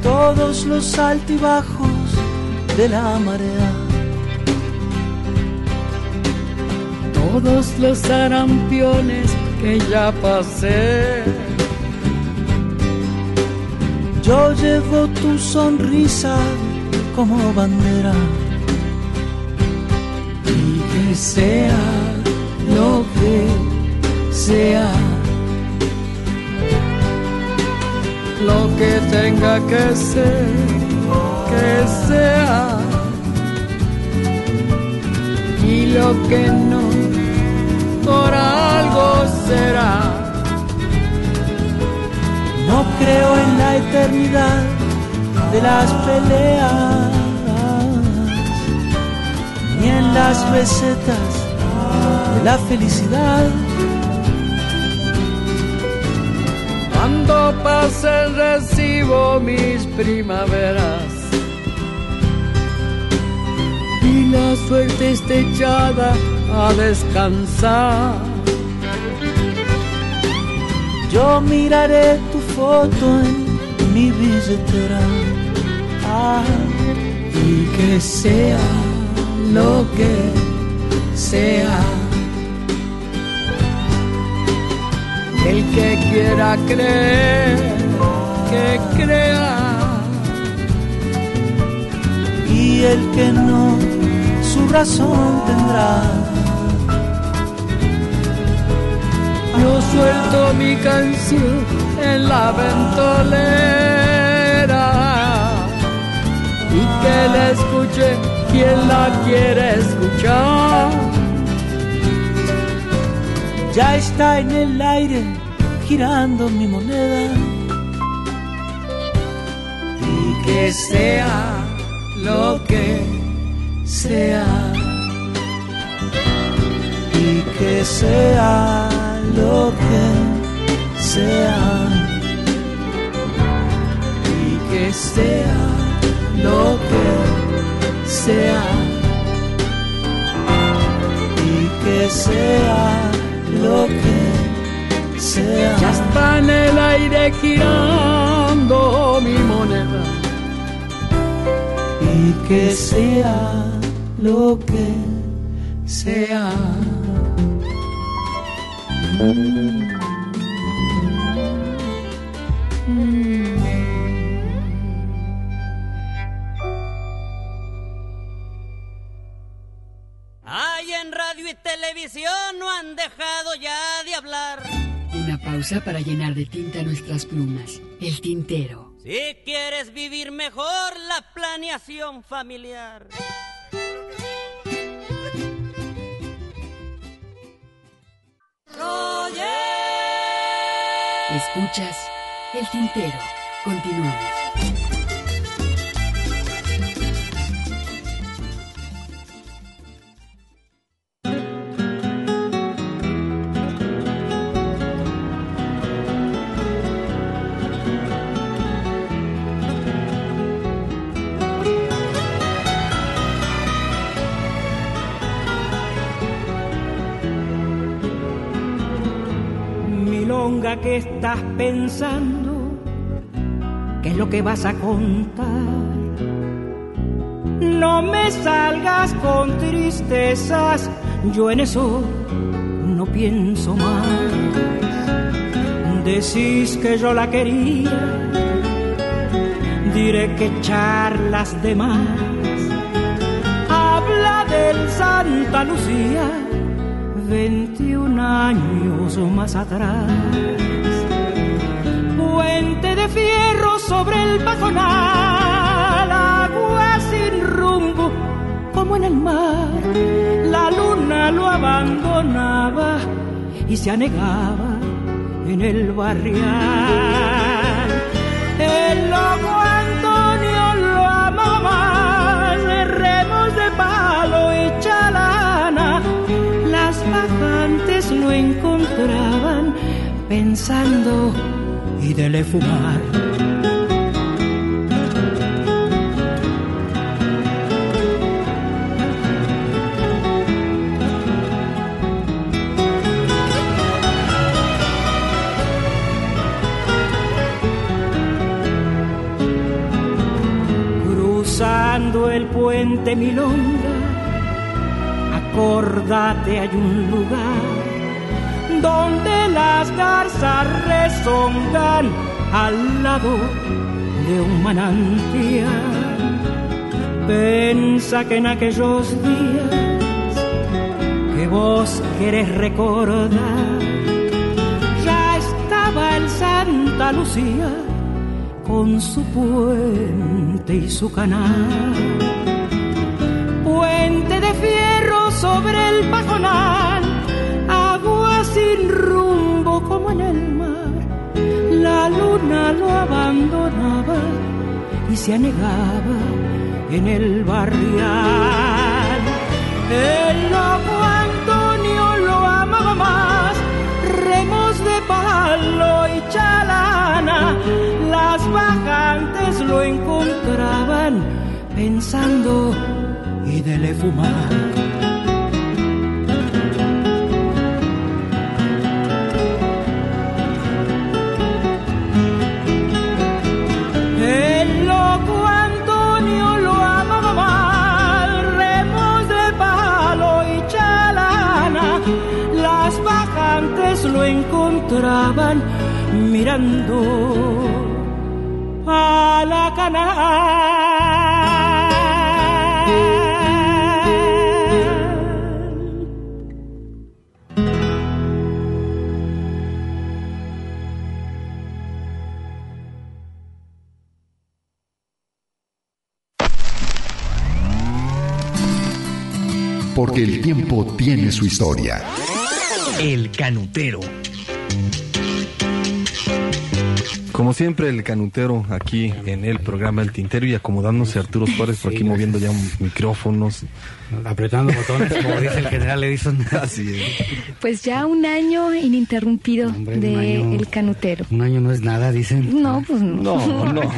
Speaker 18: Todos los altibajos de la marea.
Speaker 19: Todos los arampiones que ya pasé.
Speaker 18: Yo llevo tu sonrisa como bandera.
Speaker 19: Y que sea lo que sea. Lo que tenga que ser, que sea. Y lo que no, por algo será.
Speaker 18: No creo en la eternidad de las peleas, ni en las recetas de la felicidad.
Speaker 19: Cuando pase recibo mis primaveras y la suerte esté echada a descansar.
Speaker 18: Yo miraré foto en mi billetera. Ah,
Speaker 19: y que sea lo que sea. El que quiera creer, que crea.
Speaker 18: y el que no, su razón tendrá.
Speaker 19: Yo suelto mi canción en la ventolera y que la escuche ¿quién la quiere escuchar?
Speaker 18: Ya está en el aire girando mi moneda.
Speaker 19: Y que sea lo que sea.
Speaker 18: Y que sea lo sea.
Speaker 19: Y que sea lo que sea.
Speaker 18: Y que sea lo que sea.
Speaker 19: Ya está en el aire girando mi moneda.
Speaker 18: Y que sea lo que
Speaker 19: sea.
Speaker 14: Para llenar de tinta nuestras plumas. El tintero.
Speaker 9: Si quieres vivir mejor la planeación familiar.
Speaker 14: Escuchas el tintero. Continuamos.
Speaker 20: ¿Qué estás pensando? ¿Qué es lo que vas a contar? No me salgas con tristezas, yo en eso no pienso más. Decís que yo la quería, diré que charlas de más. Habla del Santa Lucía, 21 años más atrás. Puente de fierro sobre el pajonal, agua sin rumbo como en el mar. La luna lo abandonaba y se anegaba en el barrial. El loco encontraban pensando y dele fumar. Cruzando el puente Milonga, acordate hay un lugar donde las garzas rezongan al lado de un manantial. Pensa que en aquellos días que vos querés recordar, ya estaba el Santa Lucía con su puente y su canal. Lo abandonaba y se anegaba en el barrial. El loco Antonio lo amaba más, remos de palo y chalana. Las bajantes lo encontraban pensando y dele fumar. Bajantes lo encontraban mirando a la canal.
Speaker 6: porque el tiempo tiene su historia.
Speaker 15: El canutero.
Speaker 21: Como siempre, el canutero aquí en el programa El Tintero y acomodándose Arturo Suárez por aquí moviendo ya micrófonos.
Speaker 22: Apretando botones, como dice el general Edison. [laughs]
Speaker 21: Así es.
Speaker 23: Pues ya un año ininterrumpido
Speaker 22: Hombre,
Speaker 23: de
Speaker 22: año.
Speaker 23: El Canutero.
Speaker 22: Un año no es nada, dicen.
Speaker 23: No, pues no. [laughs]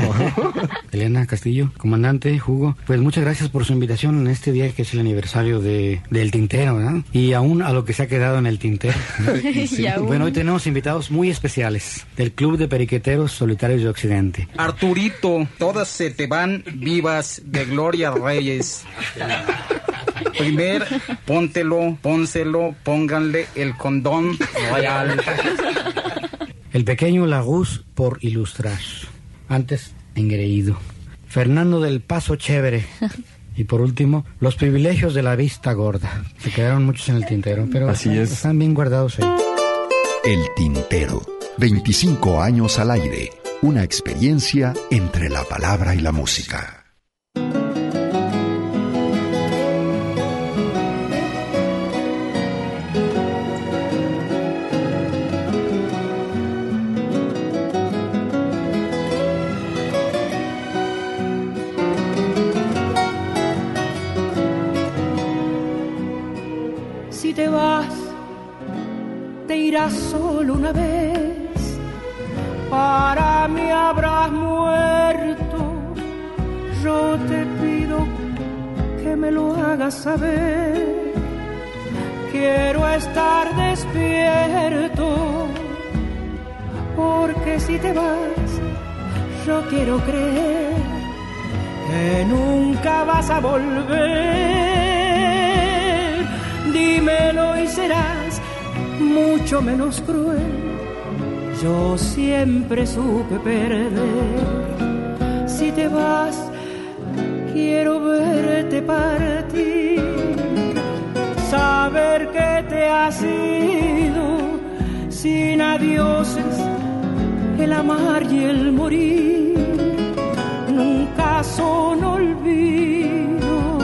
Speaker 22: Elena Castillo, comandante, Hugo, pues muchas gracias por su invitación en este día que es el aniversario de, del tintero, ¿verdad? Y aún a lo que se ha quedado en el tintero. [laughs]
Speaker 23: Y aún.
Speaker 22: Bueno, hoy tenemos invitados muy especiales del Club de Periqueteros Solitarios de Occidente.
Speaker 24: Arturito, todas se te van vivas de Gloria Reyes. Primer, póntelo, pónselo, pónganle el condón royal.
Speaker 22: El pequeño Laguz por ilustrar. Antes, engreído. Fernando del Paso Chévere. Y por último, los privilegios de la vista gorda. Se quedaron muchos en el tintero, pero
Speaker 21: Así
Speaker 22: están,
Speaker 21: es.
Speaker 22: están bien guardados ahí.
Speaker 6: El Tintero. 25 años al aire. Una experiencia entre la palabra y la música.
Speaker 20: Si te vas, te irás solo una vez. Para mí habrás muerto. Yo te pido que me lo hagas saber. Quiero estar despierto. Porque si te vas, yo quiero creer que nunca vas a volver. Dímelo y serás mucho menos cruel. Yo siempre supe perder. Si te vas, quiero verte partir. Saber que te has ido sin adioses, el amar y el morir nunca son olvido.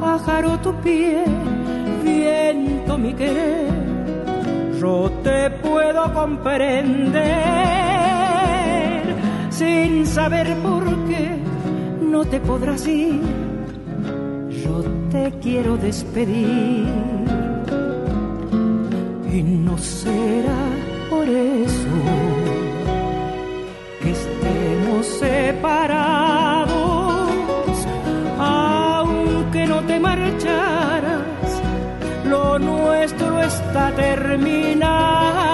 Speaker 20: Pájaro tu pie, viento mi querer, yo te puedo comprender. Sin saber por qué no te podrás ir. Yo te quiero despedir. Y no será por eso que estemos separados, aunque no te nuestro está terminado.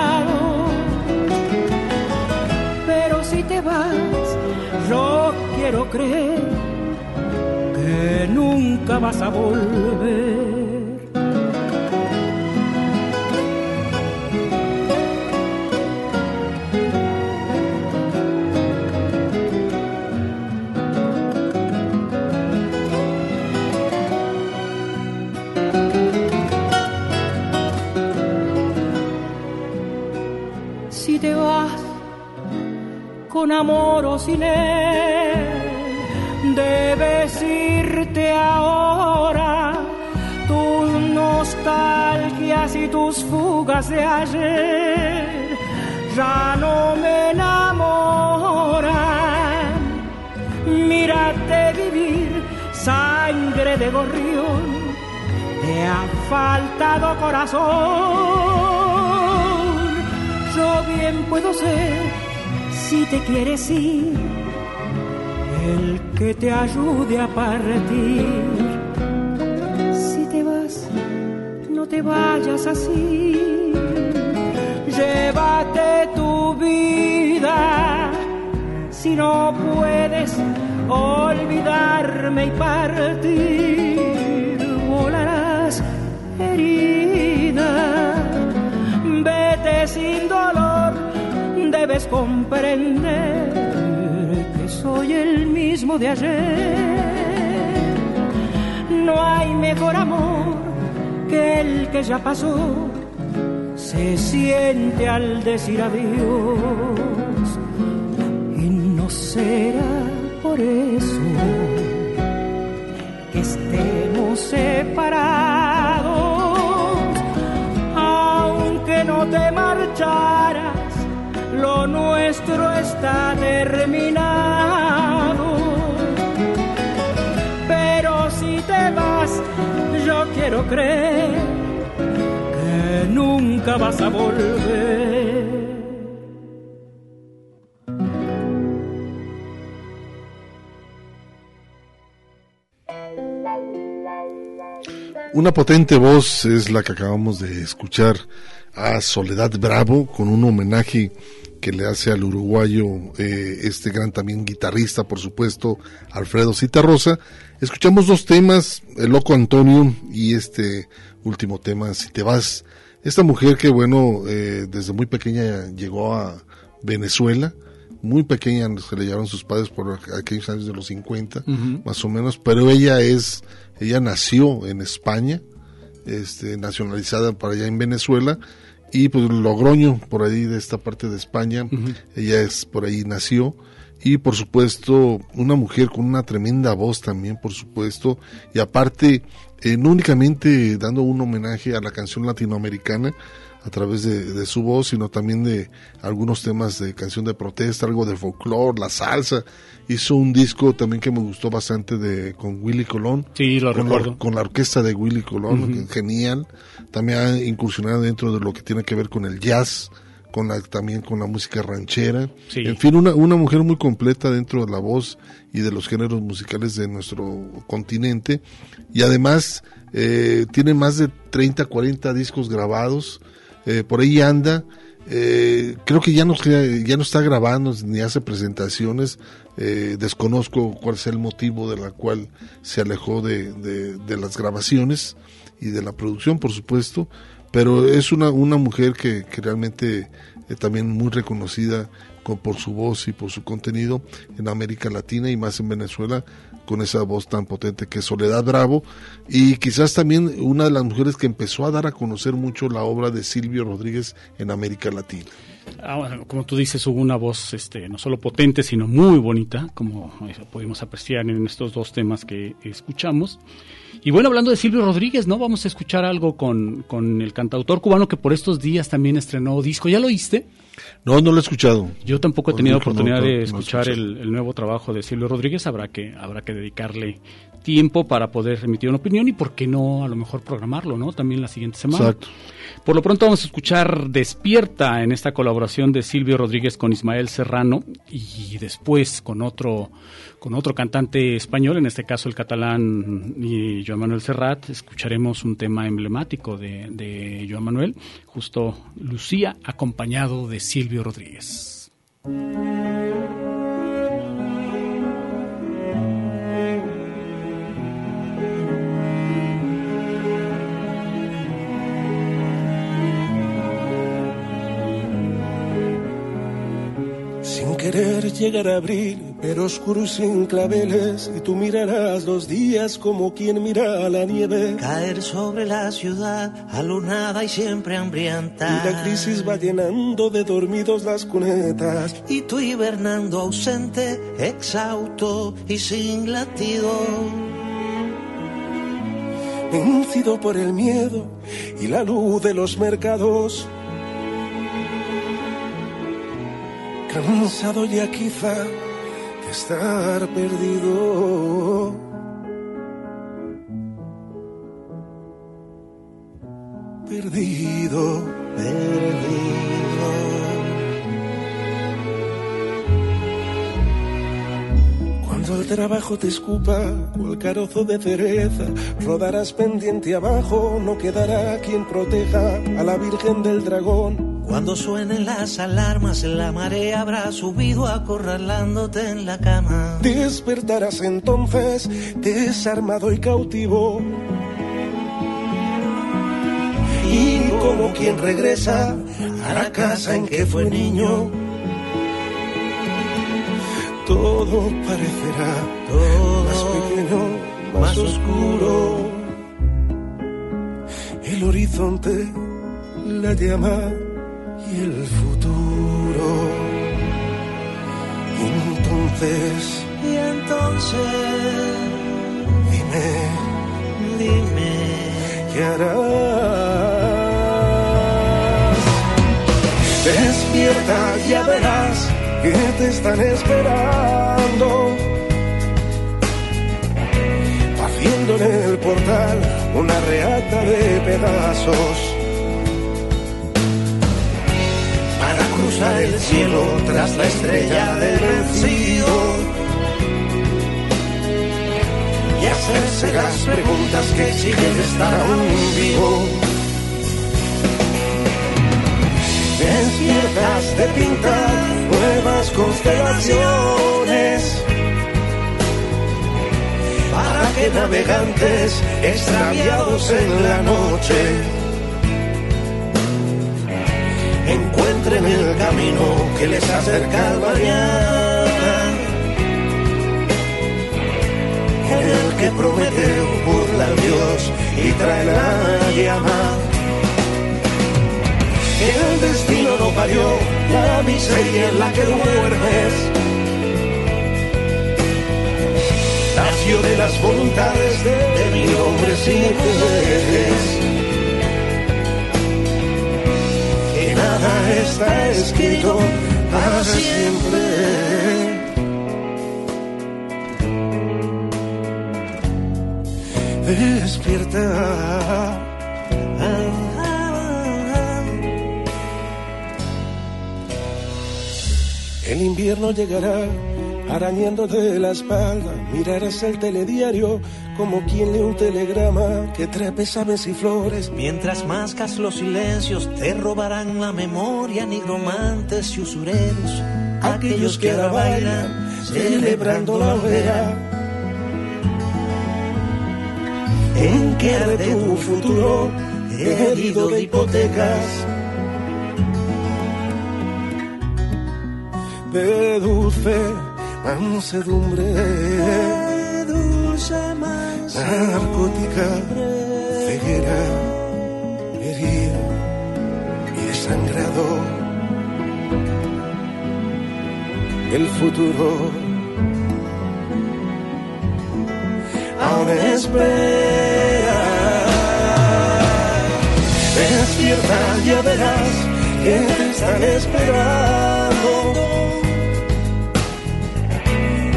Speaker 20: Pero si te vas, yo quiero creer que nunca vas a volver. Con amor o sin él, debes irte ahora. Tus nostalgias y tus fugas de ayer ya no me enamoran. Mírate vivir, sangre de gorrión, te ha faltado corazón. Yo bien puedo ser, si te quieres ir, el que te ayude a partir. Si te vas, no te vayas así. Llévate tu vida, si no puedes olvidarme y partir, debes comprender que soy el mismo de ayer. No hay mejor amor que el que ya pasó, se siente al decir adiós. Y no será por eso que estemos separados. Aunque no te marcharas, lo nuestro está terminado. Pero si te vas, yo quiero creer que nunca vas a volver.
Speaker 3: Una potente voz es la que acabamos de escuchar a Soledad Bravo con un homenaje que le hace al uruguayo eh, este gran también guitarrista, por supuesto, Alfredo Citarrosa. Escuchamos dos temas, El Loco Antonio y este último tema, Si te vas. Esta mujer que, bueno, eh, desde muy pequeña llegó a Venezuela, muy pequeña se le llevaron sus padres por aquellos años de los 50,
Speaker 4: Ujú.
Speaker 3: más o menos, pero ella es, ella nació en España, este, nacionalizada para allá en Venezuela, y pues Logroño, por ahí de esta parte de España, ella es por ahí nació, y por supuesto una mujer con una tremenda voz también, por supuesto, y aparte, eh, no únicamente dando un homenaje a la canción latinoamericana, a través de, de su voz, sino también de algunos temas de canción de protesta, algo de folclore, la salsa. Hizo un disco también que me gustó bastante de con Willy Colón.
Speaker 4: Sí, lo
Speaker 3: con, la,
Speaker 4: recuerdo.
Speaker 3: con la orquesta de Willy Colón,
Speaker 4: Ujú.
Speaker 3: que- genial. También ha incursionado dentro de lo que tiene que ver con el jazz, con la, también con la música ranchera.
Speaker 4: Sí.
Speaker 3: En fin, una, una mujer muy completa dentro de la voz y de los géneros musicales de nuestro continente. Y además eh, tiene más de 30, 40 discos grabados. Eh, por ahí anda. Eh, creo que ya no, ya no está grabando ni hace presentaciones. Eh, desconozco cuál es el motivo de la cual se alejó de, de- las grabaciones y de la producción, por supuesto. Pero es una, una mujer que, realmente eh, también muy reconocida con- por su voz y por su contenido en América Latina y más en Venezuela con esa voz tan potente que es Soledad Bravo y quizás también una de las mujeres que empezó a dar a conocer mucho la obra de Silvio Rodríguez en América Latina.
Speaker 4: Ah, como tú dices, hubo una voz este, no solo potente, sino muy bonita, como eh, pudimos apreciar en estos dos temas que escuchamos. Y bueno, hablando de Silvio Rodríguez, ¿no? Vamos a escuchar algo con, con el cantautor cubano que por estos días también estrenó disco. ¿Ya lo oíste?
Speaker 3: No, no lo he escuchado.
Speaker 4: Yo tampoco he tenido oportunidad
Speaker 3: no,
Speaker 4: de escuchar el, el nuevo trabajo de Silvio Rodríguez. Habrá que, habrá que dedicarle tiempo para poder emitir una opinión y por qué no a lo mejor programarlo, ¿no? También la siguiente semana.
Speaker 3: Exacto.
Speaker 4: Por lo pronto vamos a escuchar Despierta en esta colaboración de Silvio Rodríguez con Ismael Serrano y después con otro con otro cantante español, en este caso el catalán y Joan Manuel Serrat, escucharemos un tema emblemático de, de Joan Manuel, justo Lucía, acompañado de Silvio Rodríguez.
Speaker 25: Querer llegar a abril, pero oscuro y sin claveles, y tú mirarás los días como quien mira la nieve.
Speaker 26: Caer sobre la ciudad, alunada y siempre hambrienta.
Speaker 25: Y la crisis va llenando de dormidos las cunetas.
Speaker 26: Y tú hibernando ausente, exhausto y sin latido.
Speaker 25: Vencido por el miedo y la luz de los mercados. Cansado ya quizá de estar perdido. Perdido,
Speaker 26: perdido.
Speaker 25: Cuando el trabajo te escupa, cual carozo de cereza, rodarás pendiente abajo, no quedará quien proteja a la Virgen del Dragón.
Speaker 26: Cuando suenen las alarmas, la marea habrá subido acorralándote en la cama.
Speaker 25: Despertarás entonces desarmado y cautivo. Y como quien regresa a la casa en que fue niño, todo parecerá más pequeño, más oscuro. El horizonte, la llama y el futuro. Y entonces,
Speaker 26: Y entonces,
Speaker 25: dime,
Speaker 26: dime
Speaker 25: ¿Qué harás? Despierta, ya verás que te están esperando. Haciendo en el portal una reata de pedazos.
Speaker 26: Para cruzar el cielo tras la estrella del vencido. Y hacerse las preguntas que exigen estar aún vivo.
Speaker 25: Despiertas de pintar nuevas constelaciones.
Speaker 26: Para que navegantes extraviados en la noche encuentren el camino que les acerca al mañana. El que Prometeo burla a Dios y trae la llama. El destino no parió la miseria en la que duermes. Nació de las voluntades de, mil hombres y mujeres. Está escrito para siempre.
Speaker 25: Despierta. El invierno llegará arañándote la espalda. Mirarás el telediario como quien lee un telegrama que trae pesames y flores.
Speaker 26: Mientras mascas los silencios, te robarán la memoria nigromantes y usureros. Aquellos que ahora bailan, celebrando la hoguera. En que arde tu futuro, herido de hipotecas.
Speaker 25: De dulce mansedumbre. Narcótica ceguera. Herido y desangrado. El futuro aún espera. Despierta, ya verás que te están esperando.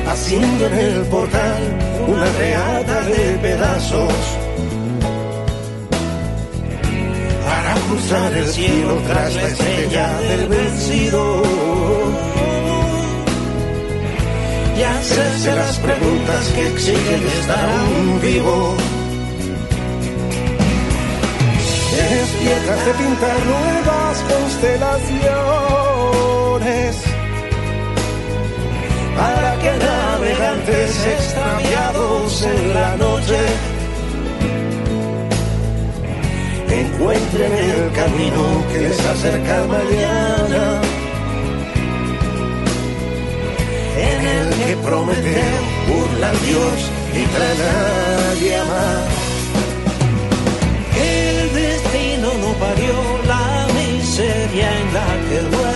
Speaker 25: Haciendo en el portal una reata de pedazos. Para cruzar el cielo tras la estrella del vencido.
Speaker 26: Y hacerse las preguntas que exigen estar aún vivo.
Speaker 25: Despiertas de pintar nuevas constelaciones
Speaker 26: para que navegantes extraviados en la noche encuentren el camino que les acerca mañana. En el que Prometeo burla al Dios y trae llama. El destino no parió la miseria en la que duermes.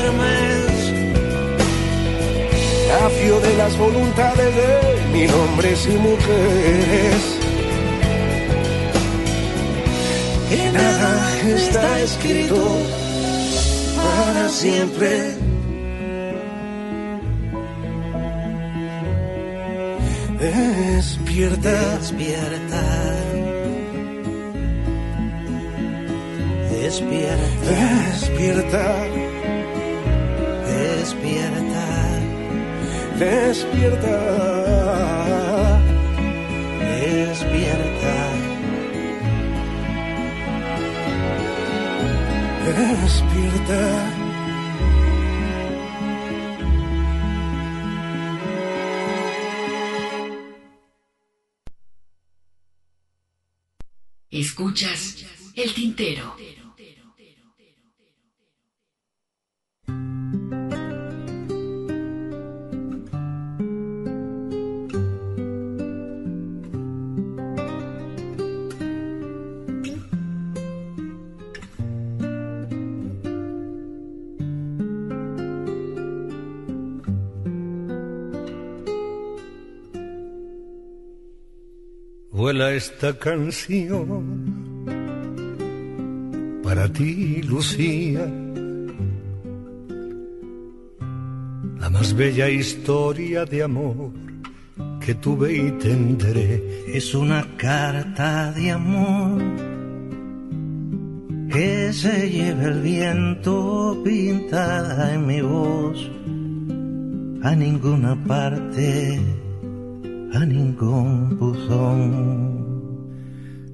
Speaker 25: Nació de las voluntades de mil hombres y mujeres.
Speaker 26: Que nada está escrito para siempre.
Speaker 25: Despierta.
Speaker 26: Despierta, despierta,
Speaker 25: despierta,
Speaker 26: despierta,
Speaker 25: despierta,
Speaker 26: despierta.
Speaker 14: Escuchas el tintero.
Speaker 27: Esta canción para ti, Lucía. La más bella historia de amor que tuve y tendré
Speaker 26: es una carta de amor que se lleva el viento pintada en mi voz a ninguna parte, a ningún buzón.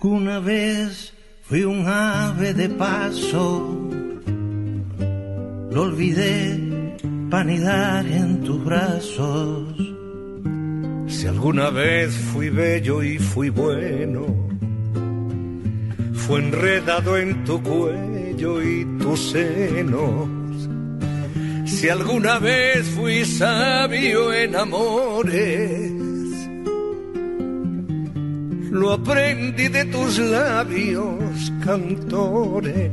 Speaker 26: Alguna vez fui un ave de paso, lo olvidé panidar en tus brazos.
Speaker 27: Si alguna vez fui bello y fui bueno, fue enredado en tu cuello y tus senos. Si alguna vez fui sabio en amores, lo aprendí de tus labios cantores.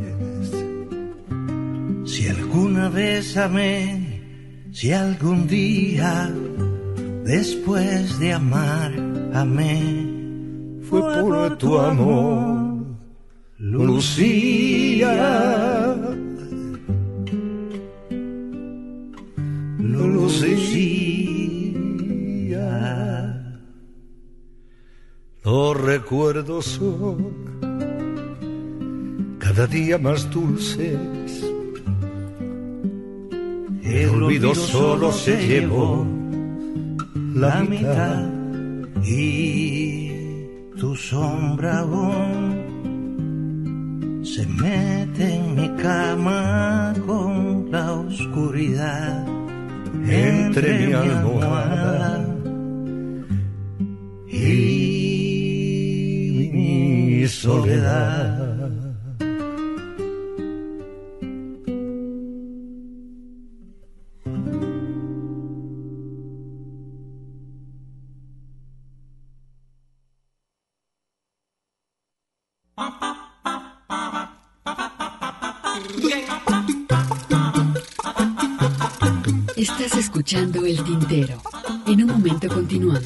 Speaker 26: Si alguna vez amé, si algún día después de amar amé,
Speaker 27: fue por tu amor, Lucía. Lucía. Los recuerdos son cada día más dulces. El olvido solo se llevó la mitad
Speaker 26: y tu sombra aún se mete en mi cama con la oscuridad
Speaker 27: entre mi almohada
Speaker 26: y
Speaker 1: Estás escuchando El Tintero. En un momento continuamos.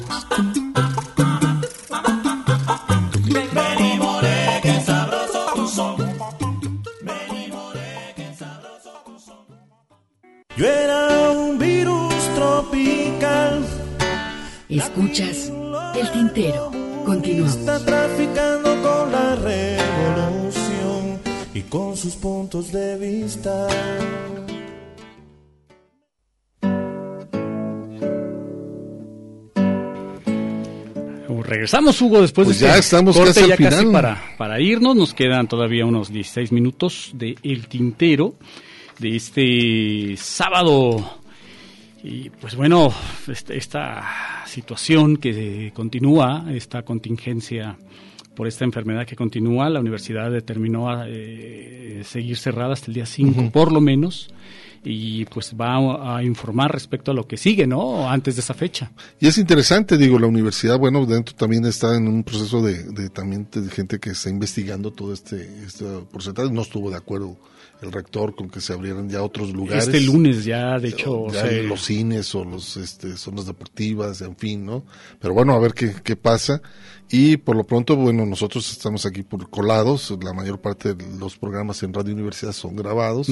Speaker 4: Regresamos, Hugo, después
Speaker 3: Pues
Speaker 4: de
Speaker 3: ya
Speaker 4: este
Speaker 3: estamos
Speaker 4: corte,
Speaker 3: casi al
Speaker 4: ya casi
Speaker 3: final.
Speaker 4: para, para irnos. Nos quedan todavía unos 16 minutos de El Tintero de este sábado. Y pues bueno, este- esta situación que continúa, esta contingencia por esta enfermedad que continúa, la universidad determinó eh, seguir cerrada hasta el día 5
Speaker 3: Ujú.
Speaker 4: por lo menos y pues va a, informar respecto a lo que sigue, ¿no? Antes de esa fecha.
Speaker 3: Y es interesante, digo, la universidad, bueno, dentro también está en un proceso de, de también de gente que está investigando todo este, este porcentaje. No estuvo de acuerdo el rector con que se abrieran ya otros lugares.
Speaker 4: Este lunes ya, de hecho,
Speaker 3: ya los cines o los este, zonas deportivas, en fin, ¿no? Pero bueno, a ver qué, qué pasa. Y por lo pronto, bueno, nosotros estamos aquí por colados. La mayor parte de los programas en Radio Universidad son grabados.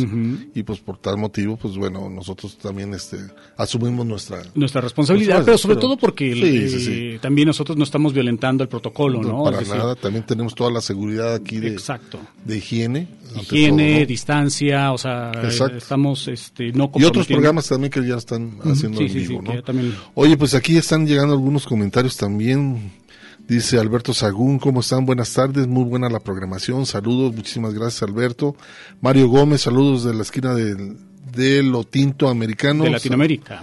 Speaker 3: Y pues por tal motivo, pues bueno, nosotros también este, asumimos nuestra,
Speaker 4: nuestra responsabilidad, pero sobre
Speaker 3: pero-
Speaker 4: todo porque
Speaker 3: Sí,
Speaker 4: eh,
Speaker 3: sí, sí.
Speaker 4: también nosotros no estamos violentando el protocolo, ¿no?
Speaker 3: para
Speaker 4: Es decir,
Speaker 3: nada. También tenemos toda la seguridad aquí de,
Speaker 4: Exacto.
Speaker 3: de higiene.
Speaker 4: higiene,
Speaker 3: todo, ¿no?
Speaker 4: distancia, o sea,
Speaker 3: Exacto.
Speaker 4: estamos este, no
Speaker 3: Y otros programas también que ya están haciendo
Speaker 4: sí,
Speaker 3: en
Speaker 4: sí,
Speaker 3: vivo,
Speaker 4: sí,
Speaker 3: ¿no?
Speaker 4: también-
Speaker 3: Oye, pues aquí están llegando algunos comentarios también. Dice Alberto Sagún, ¿cómo están? Buenas tardes, muy buena la programación. Saludos, muchísimas gracias Alberto. Mario Gómez, saludos de la esquina del de lo tinto americano.
Speaker 4: de Latinoamérica.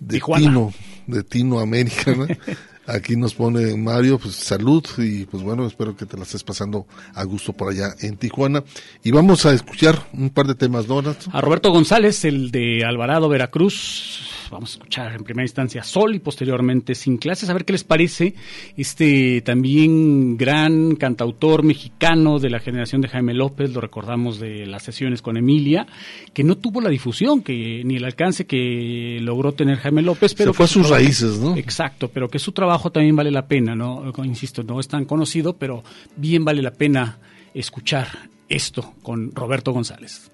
Speaker 3: De
Speaker 4: Tijuana.
Speaker 3: Tino, de Tino América, ¿no? [laughs] Aquí nos pone Mario, pues salud y pues bueno, espero que te la estés pasando a gusto por allá en Tijuana. Y vamos a escuchar un par de temas, ¿no, Nacho?
Speaker 4: A Roberto González, el de Alvarado, Veracruz. Vamos a escuchar en primera instancia Sol y posteriormente Sin Clases. A ver qué les parece este también gran cantautor mexicano de la generación de Jaime López. Lo recordamos de las sesiones con Emilia, que no tuvo la difusión que ni el alcance que logró tener Jaime López. Pero
Speaker 3: Se fue a sus
Speaker 4: trabajo-
Speaker 3: raíces, ¿no?
Speaker 4: Exacto, pero que su trabajo también vale la pena, ¿no? Insisto, no es tan conocido, pero bien vale la pena escuchar esto con Roberto González.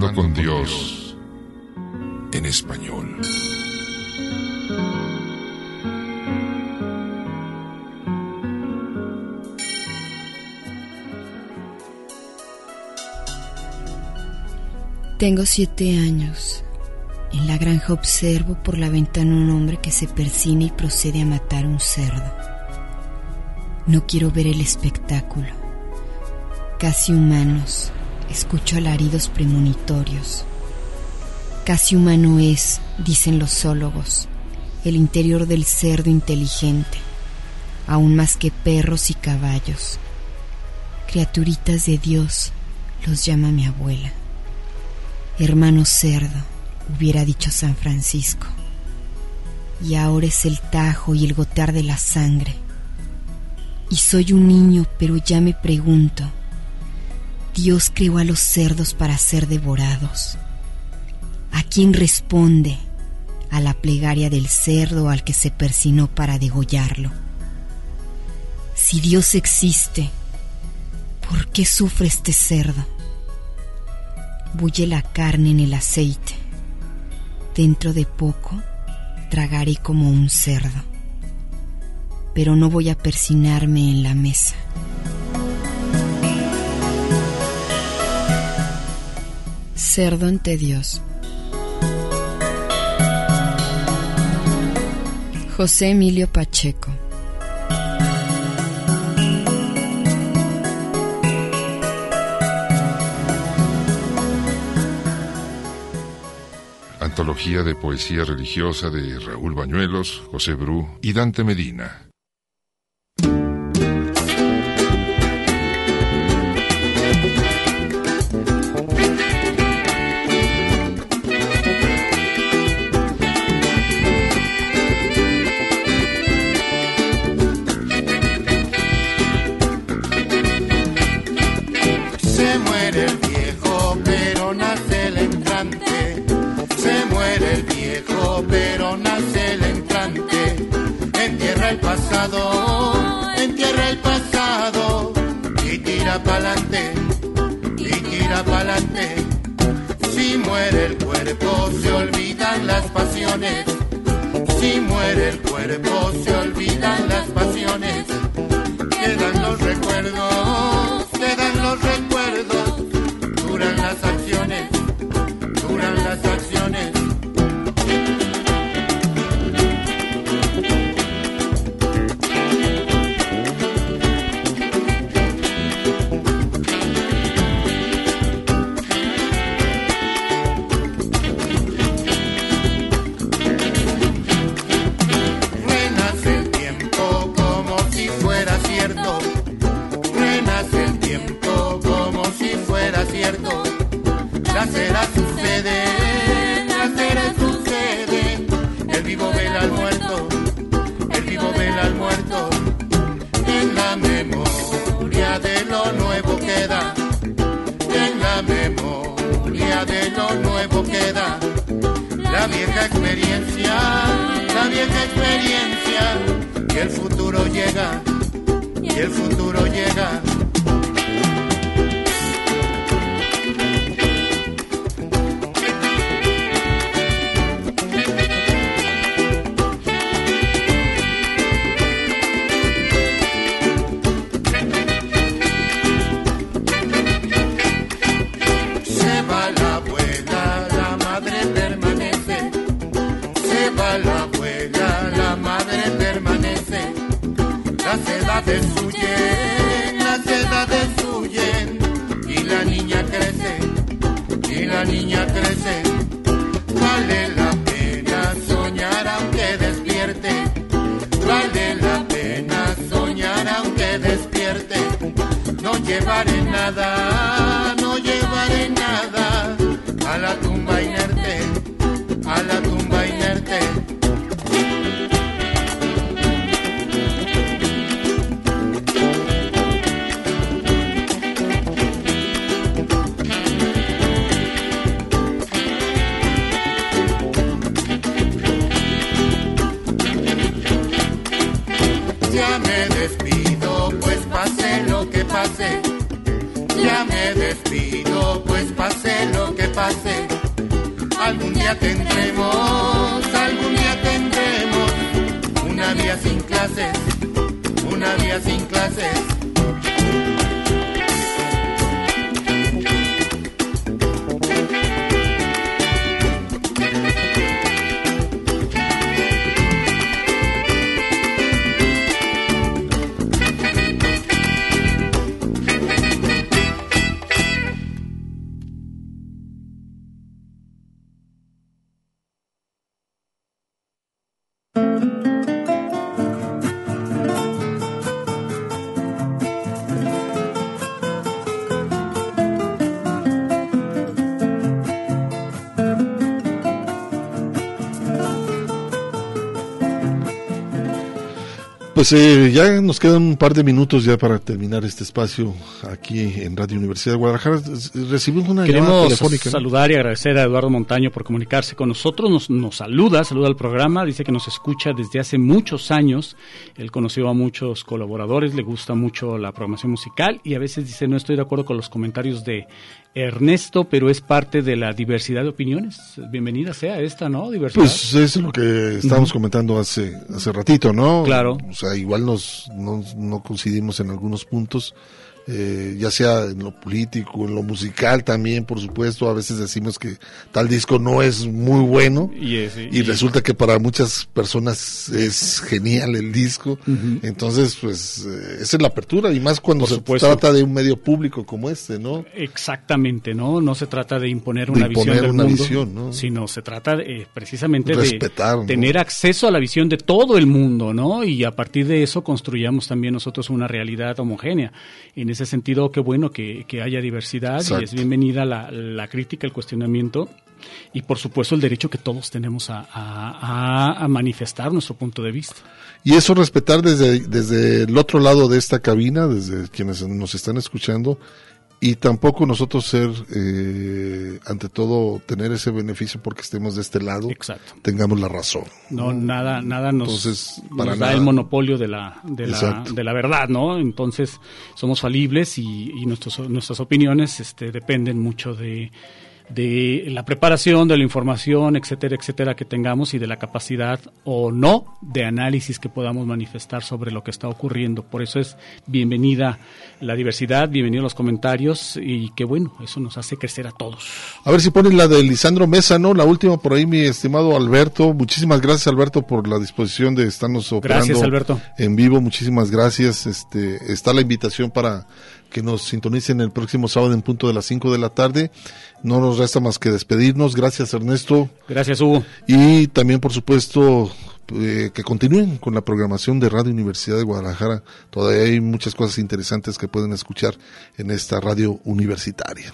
Speaker 28: Hablando con Dios en español.
Speaker 1: Tengo siete años. En la granja observo por la ventana un hombre que se persina y procede a matar un cerdo. No quiero ver el espectáculo. Casi humanos, escucho alaridos premonitorios. Casi humano es, dicen los zoólogos, el interior del cerdo inteligente, aún más que perros y caballos. Criaturitas de Dios, los llama mi abuela. Hermano cerdo, hubiera dicho San Francisco. Y ahora es el tajo y el gotear de la sangre. Y soy un niño, pero ya me pregunto, Dios creó a los cerdos para ser devorados. ¿A quién responde? ¿A la plegaria del cerdo al que se persinó para degollarlo? Si Dios existe, ¿por qué sufre este cerdo? Bulle la carne en el aceite. Dentro de poco tragaré como un cerdo, pero no voy a persinarme en la mesa. Cerdo ante Dios. José Emilio Pacheco.
Speaker 28: Antología de poesía religiosa de Raúl Bañuelos, José Bru y Dante Medina.
Speaker 29: Pasado, entierra el pasado. Y tira pa'lante, y tira pa'lante. Si muere el cuerpo, se olvidan las pasiones. Si muere el cuerpo, se olvidan las pasiones. Quedan los recuerdos, quedan los recuerdos. Pues
Speaker 3: eh, ya nos quedan un par de minutos ya para terminar este espacio aquí en Radio Universidad de Guadalajara. Recibimos una llamada
Speaker 4: Queremos
Speaker 3: telefónica. ¿no?
Speaker 4: saludar y agradecer a Eduardo Montaño por comunicarse con nosotros. Nos, nos saluda, saluda al programa, dice que nos escucha desde hace muchos años. Él conoció a muchos colaboradores, le gusta mucho la programación musical y a veces dice no estoy de acuerdo con los comentarios de Ernesto, pero es parte de la diversidad de opiniones. Bienvenida sea esta, ¿no? Diversidad.
Speaker 3: Pues es lo que estábamos comentando hace hace ratito, ¿no?
Speaker 4: Claro.
Speaker 3: O sea, igual nos no, no coincidimos en algunos puntos, eh, ya sea en lo político, en lo musical también, por supuesto. A veces decimos que tal disco no es muy bueno
Speaker 4: Y es-
Speaker 3: y resulta que para muchas personas es genial el disco. Entonces, pues, eh, esa es la apertura y más cuando
Speaker 4: Por
Speaker 3: se
Speaker 4: supuesto.
Speaker 3: trata de un medio público como este, ¿no?
Speaker 4: Exactamente, ¿no? No se trata de imponer
Speaker 3: De
Speaker 4: una
Speaker 3: imponer
Speaker 4: visión del
Speaker 3: una
Speaker 4: mundo,
Speaker 3: visión, ¿no?
Speaker 4: sino se trata de, eh, precisamente
Speaker 3: Respetar,
Speaker 4: de
Speaker 3: ¿no?
Speaker 4: tener acceso a la visión de todo el mundo, ¿no? Y a partir de eso construyamos también nosotros una realidad homogénea. En ese sentido, qué bueno que, que haya diversidad y es bienvenida la, la crítica, el cuestionamiento y por supuesto el derecho que todos tenemos a- a manifestar nuestro punto de vista.
Speaker 3: Y eso respetar desde, desde el otro lado de esta cabina, desde quienes nos están escuchando, y tampoco nosotros ser, eh, ante todo, tener ese beneficio porque estemos de este lado, tengamos la razón.
Speaker 4: No, nada, nada nos,
Speaker 3: Entonces,
Speaker 4: nos
Speaker 3: para
Speaker 4: da
Speaker 3: nada.
Speaker 4: el monopolio de la, de la,
Speaker 3: Exacto.
Speaker 4: de la verdad, ¿no? Entonces, somos falibles y, y nuestros, nuestras opiniones este, dependen mucho de, de la preparación, de la información, etcétera, etcétera, que tengamos y de la capacidad o no de análisis que podamos manifestar sobre lo que está ocurriendo. Por eso es bienvenida la diversidad, bienvenidos los comentarios y que bueno, eso nos hace crecer a todos.
Speaker 3: A ver si ponen la de Lisandro Mesa, ¿no? La última por ahí, mi estimado Alberto. Muchísimas gracias, Alberto, por la disposición de estarnos operando
Speaker 4: Gracias, Alberto.
Speaker 3: en vivo. Muchísimas gracias. Este, está la invitación para que nos sintonicen el próximo sábado en punto de las 5 de la tarde. No nos resta más que despedirnos. Gracias, Ernesto.
Speaker 4: Gracias, Hugo.
Speaker 3: Y también, por supuesto, eh, que continúen con la programación de Radio Universidad de Guadalajara. Todavía hay muchas cosas interesantes que pueden escuchar en esta radio universitaria.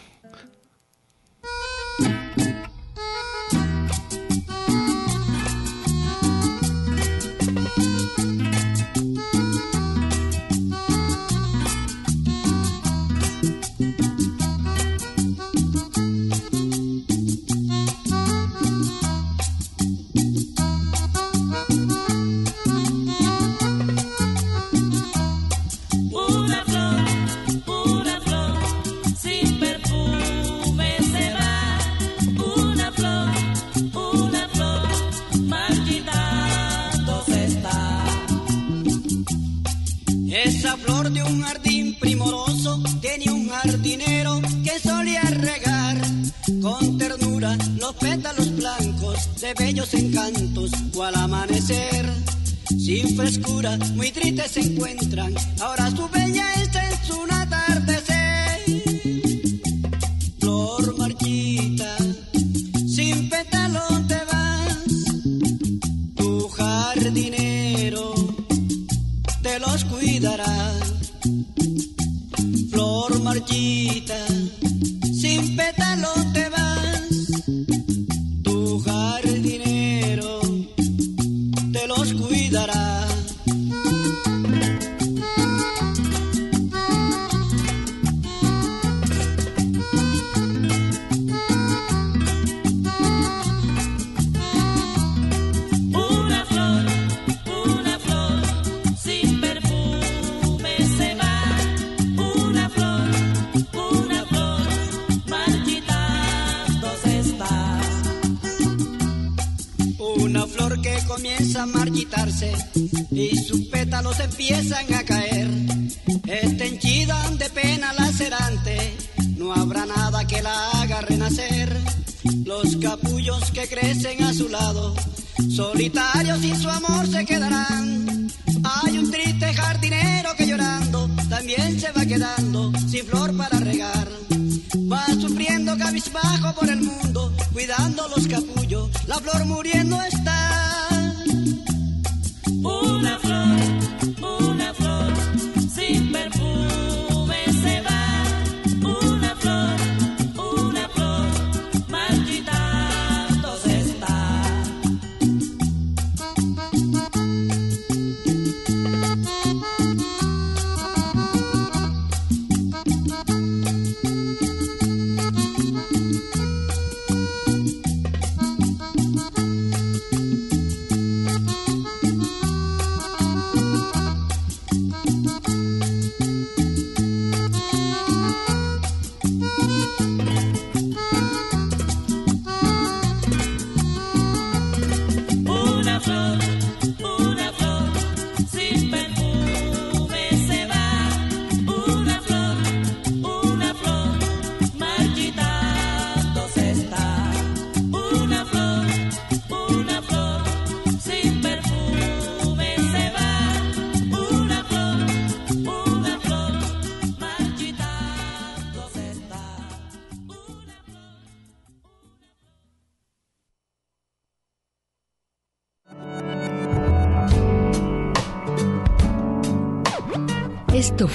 Speaker 30: Un jardín primoroso tenía un jardinero que solía regar con ternura los pétalos blancos de bellos encantos o al amanecer. Sin frescura, muy tristes se encuentran, ahora su belleza es un atardecer.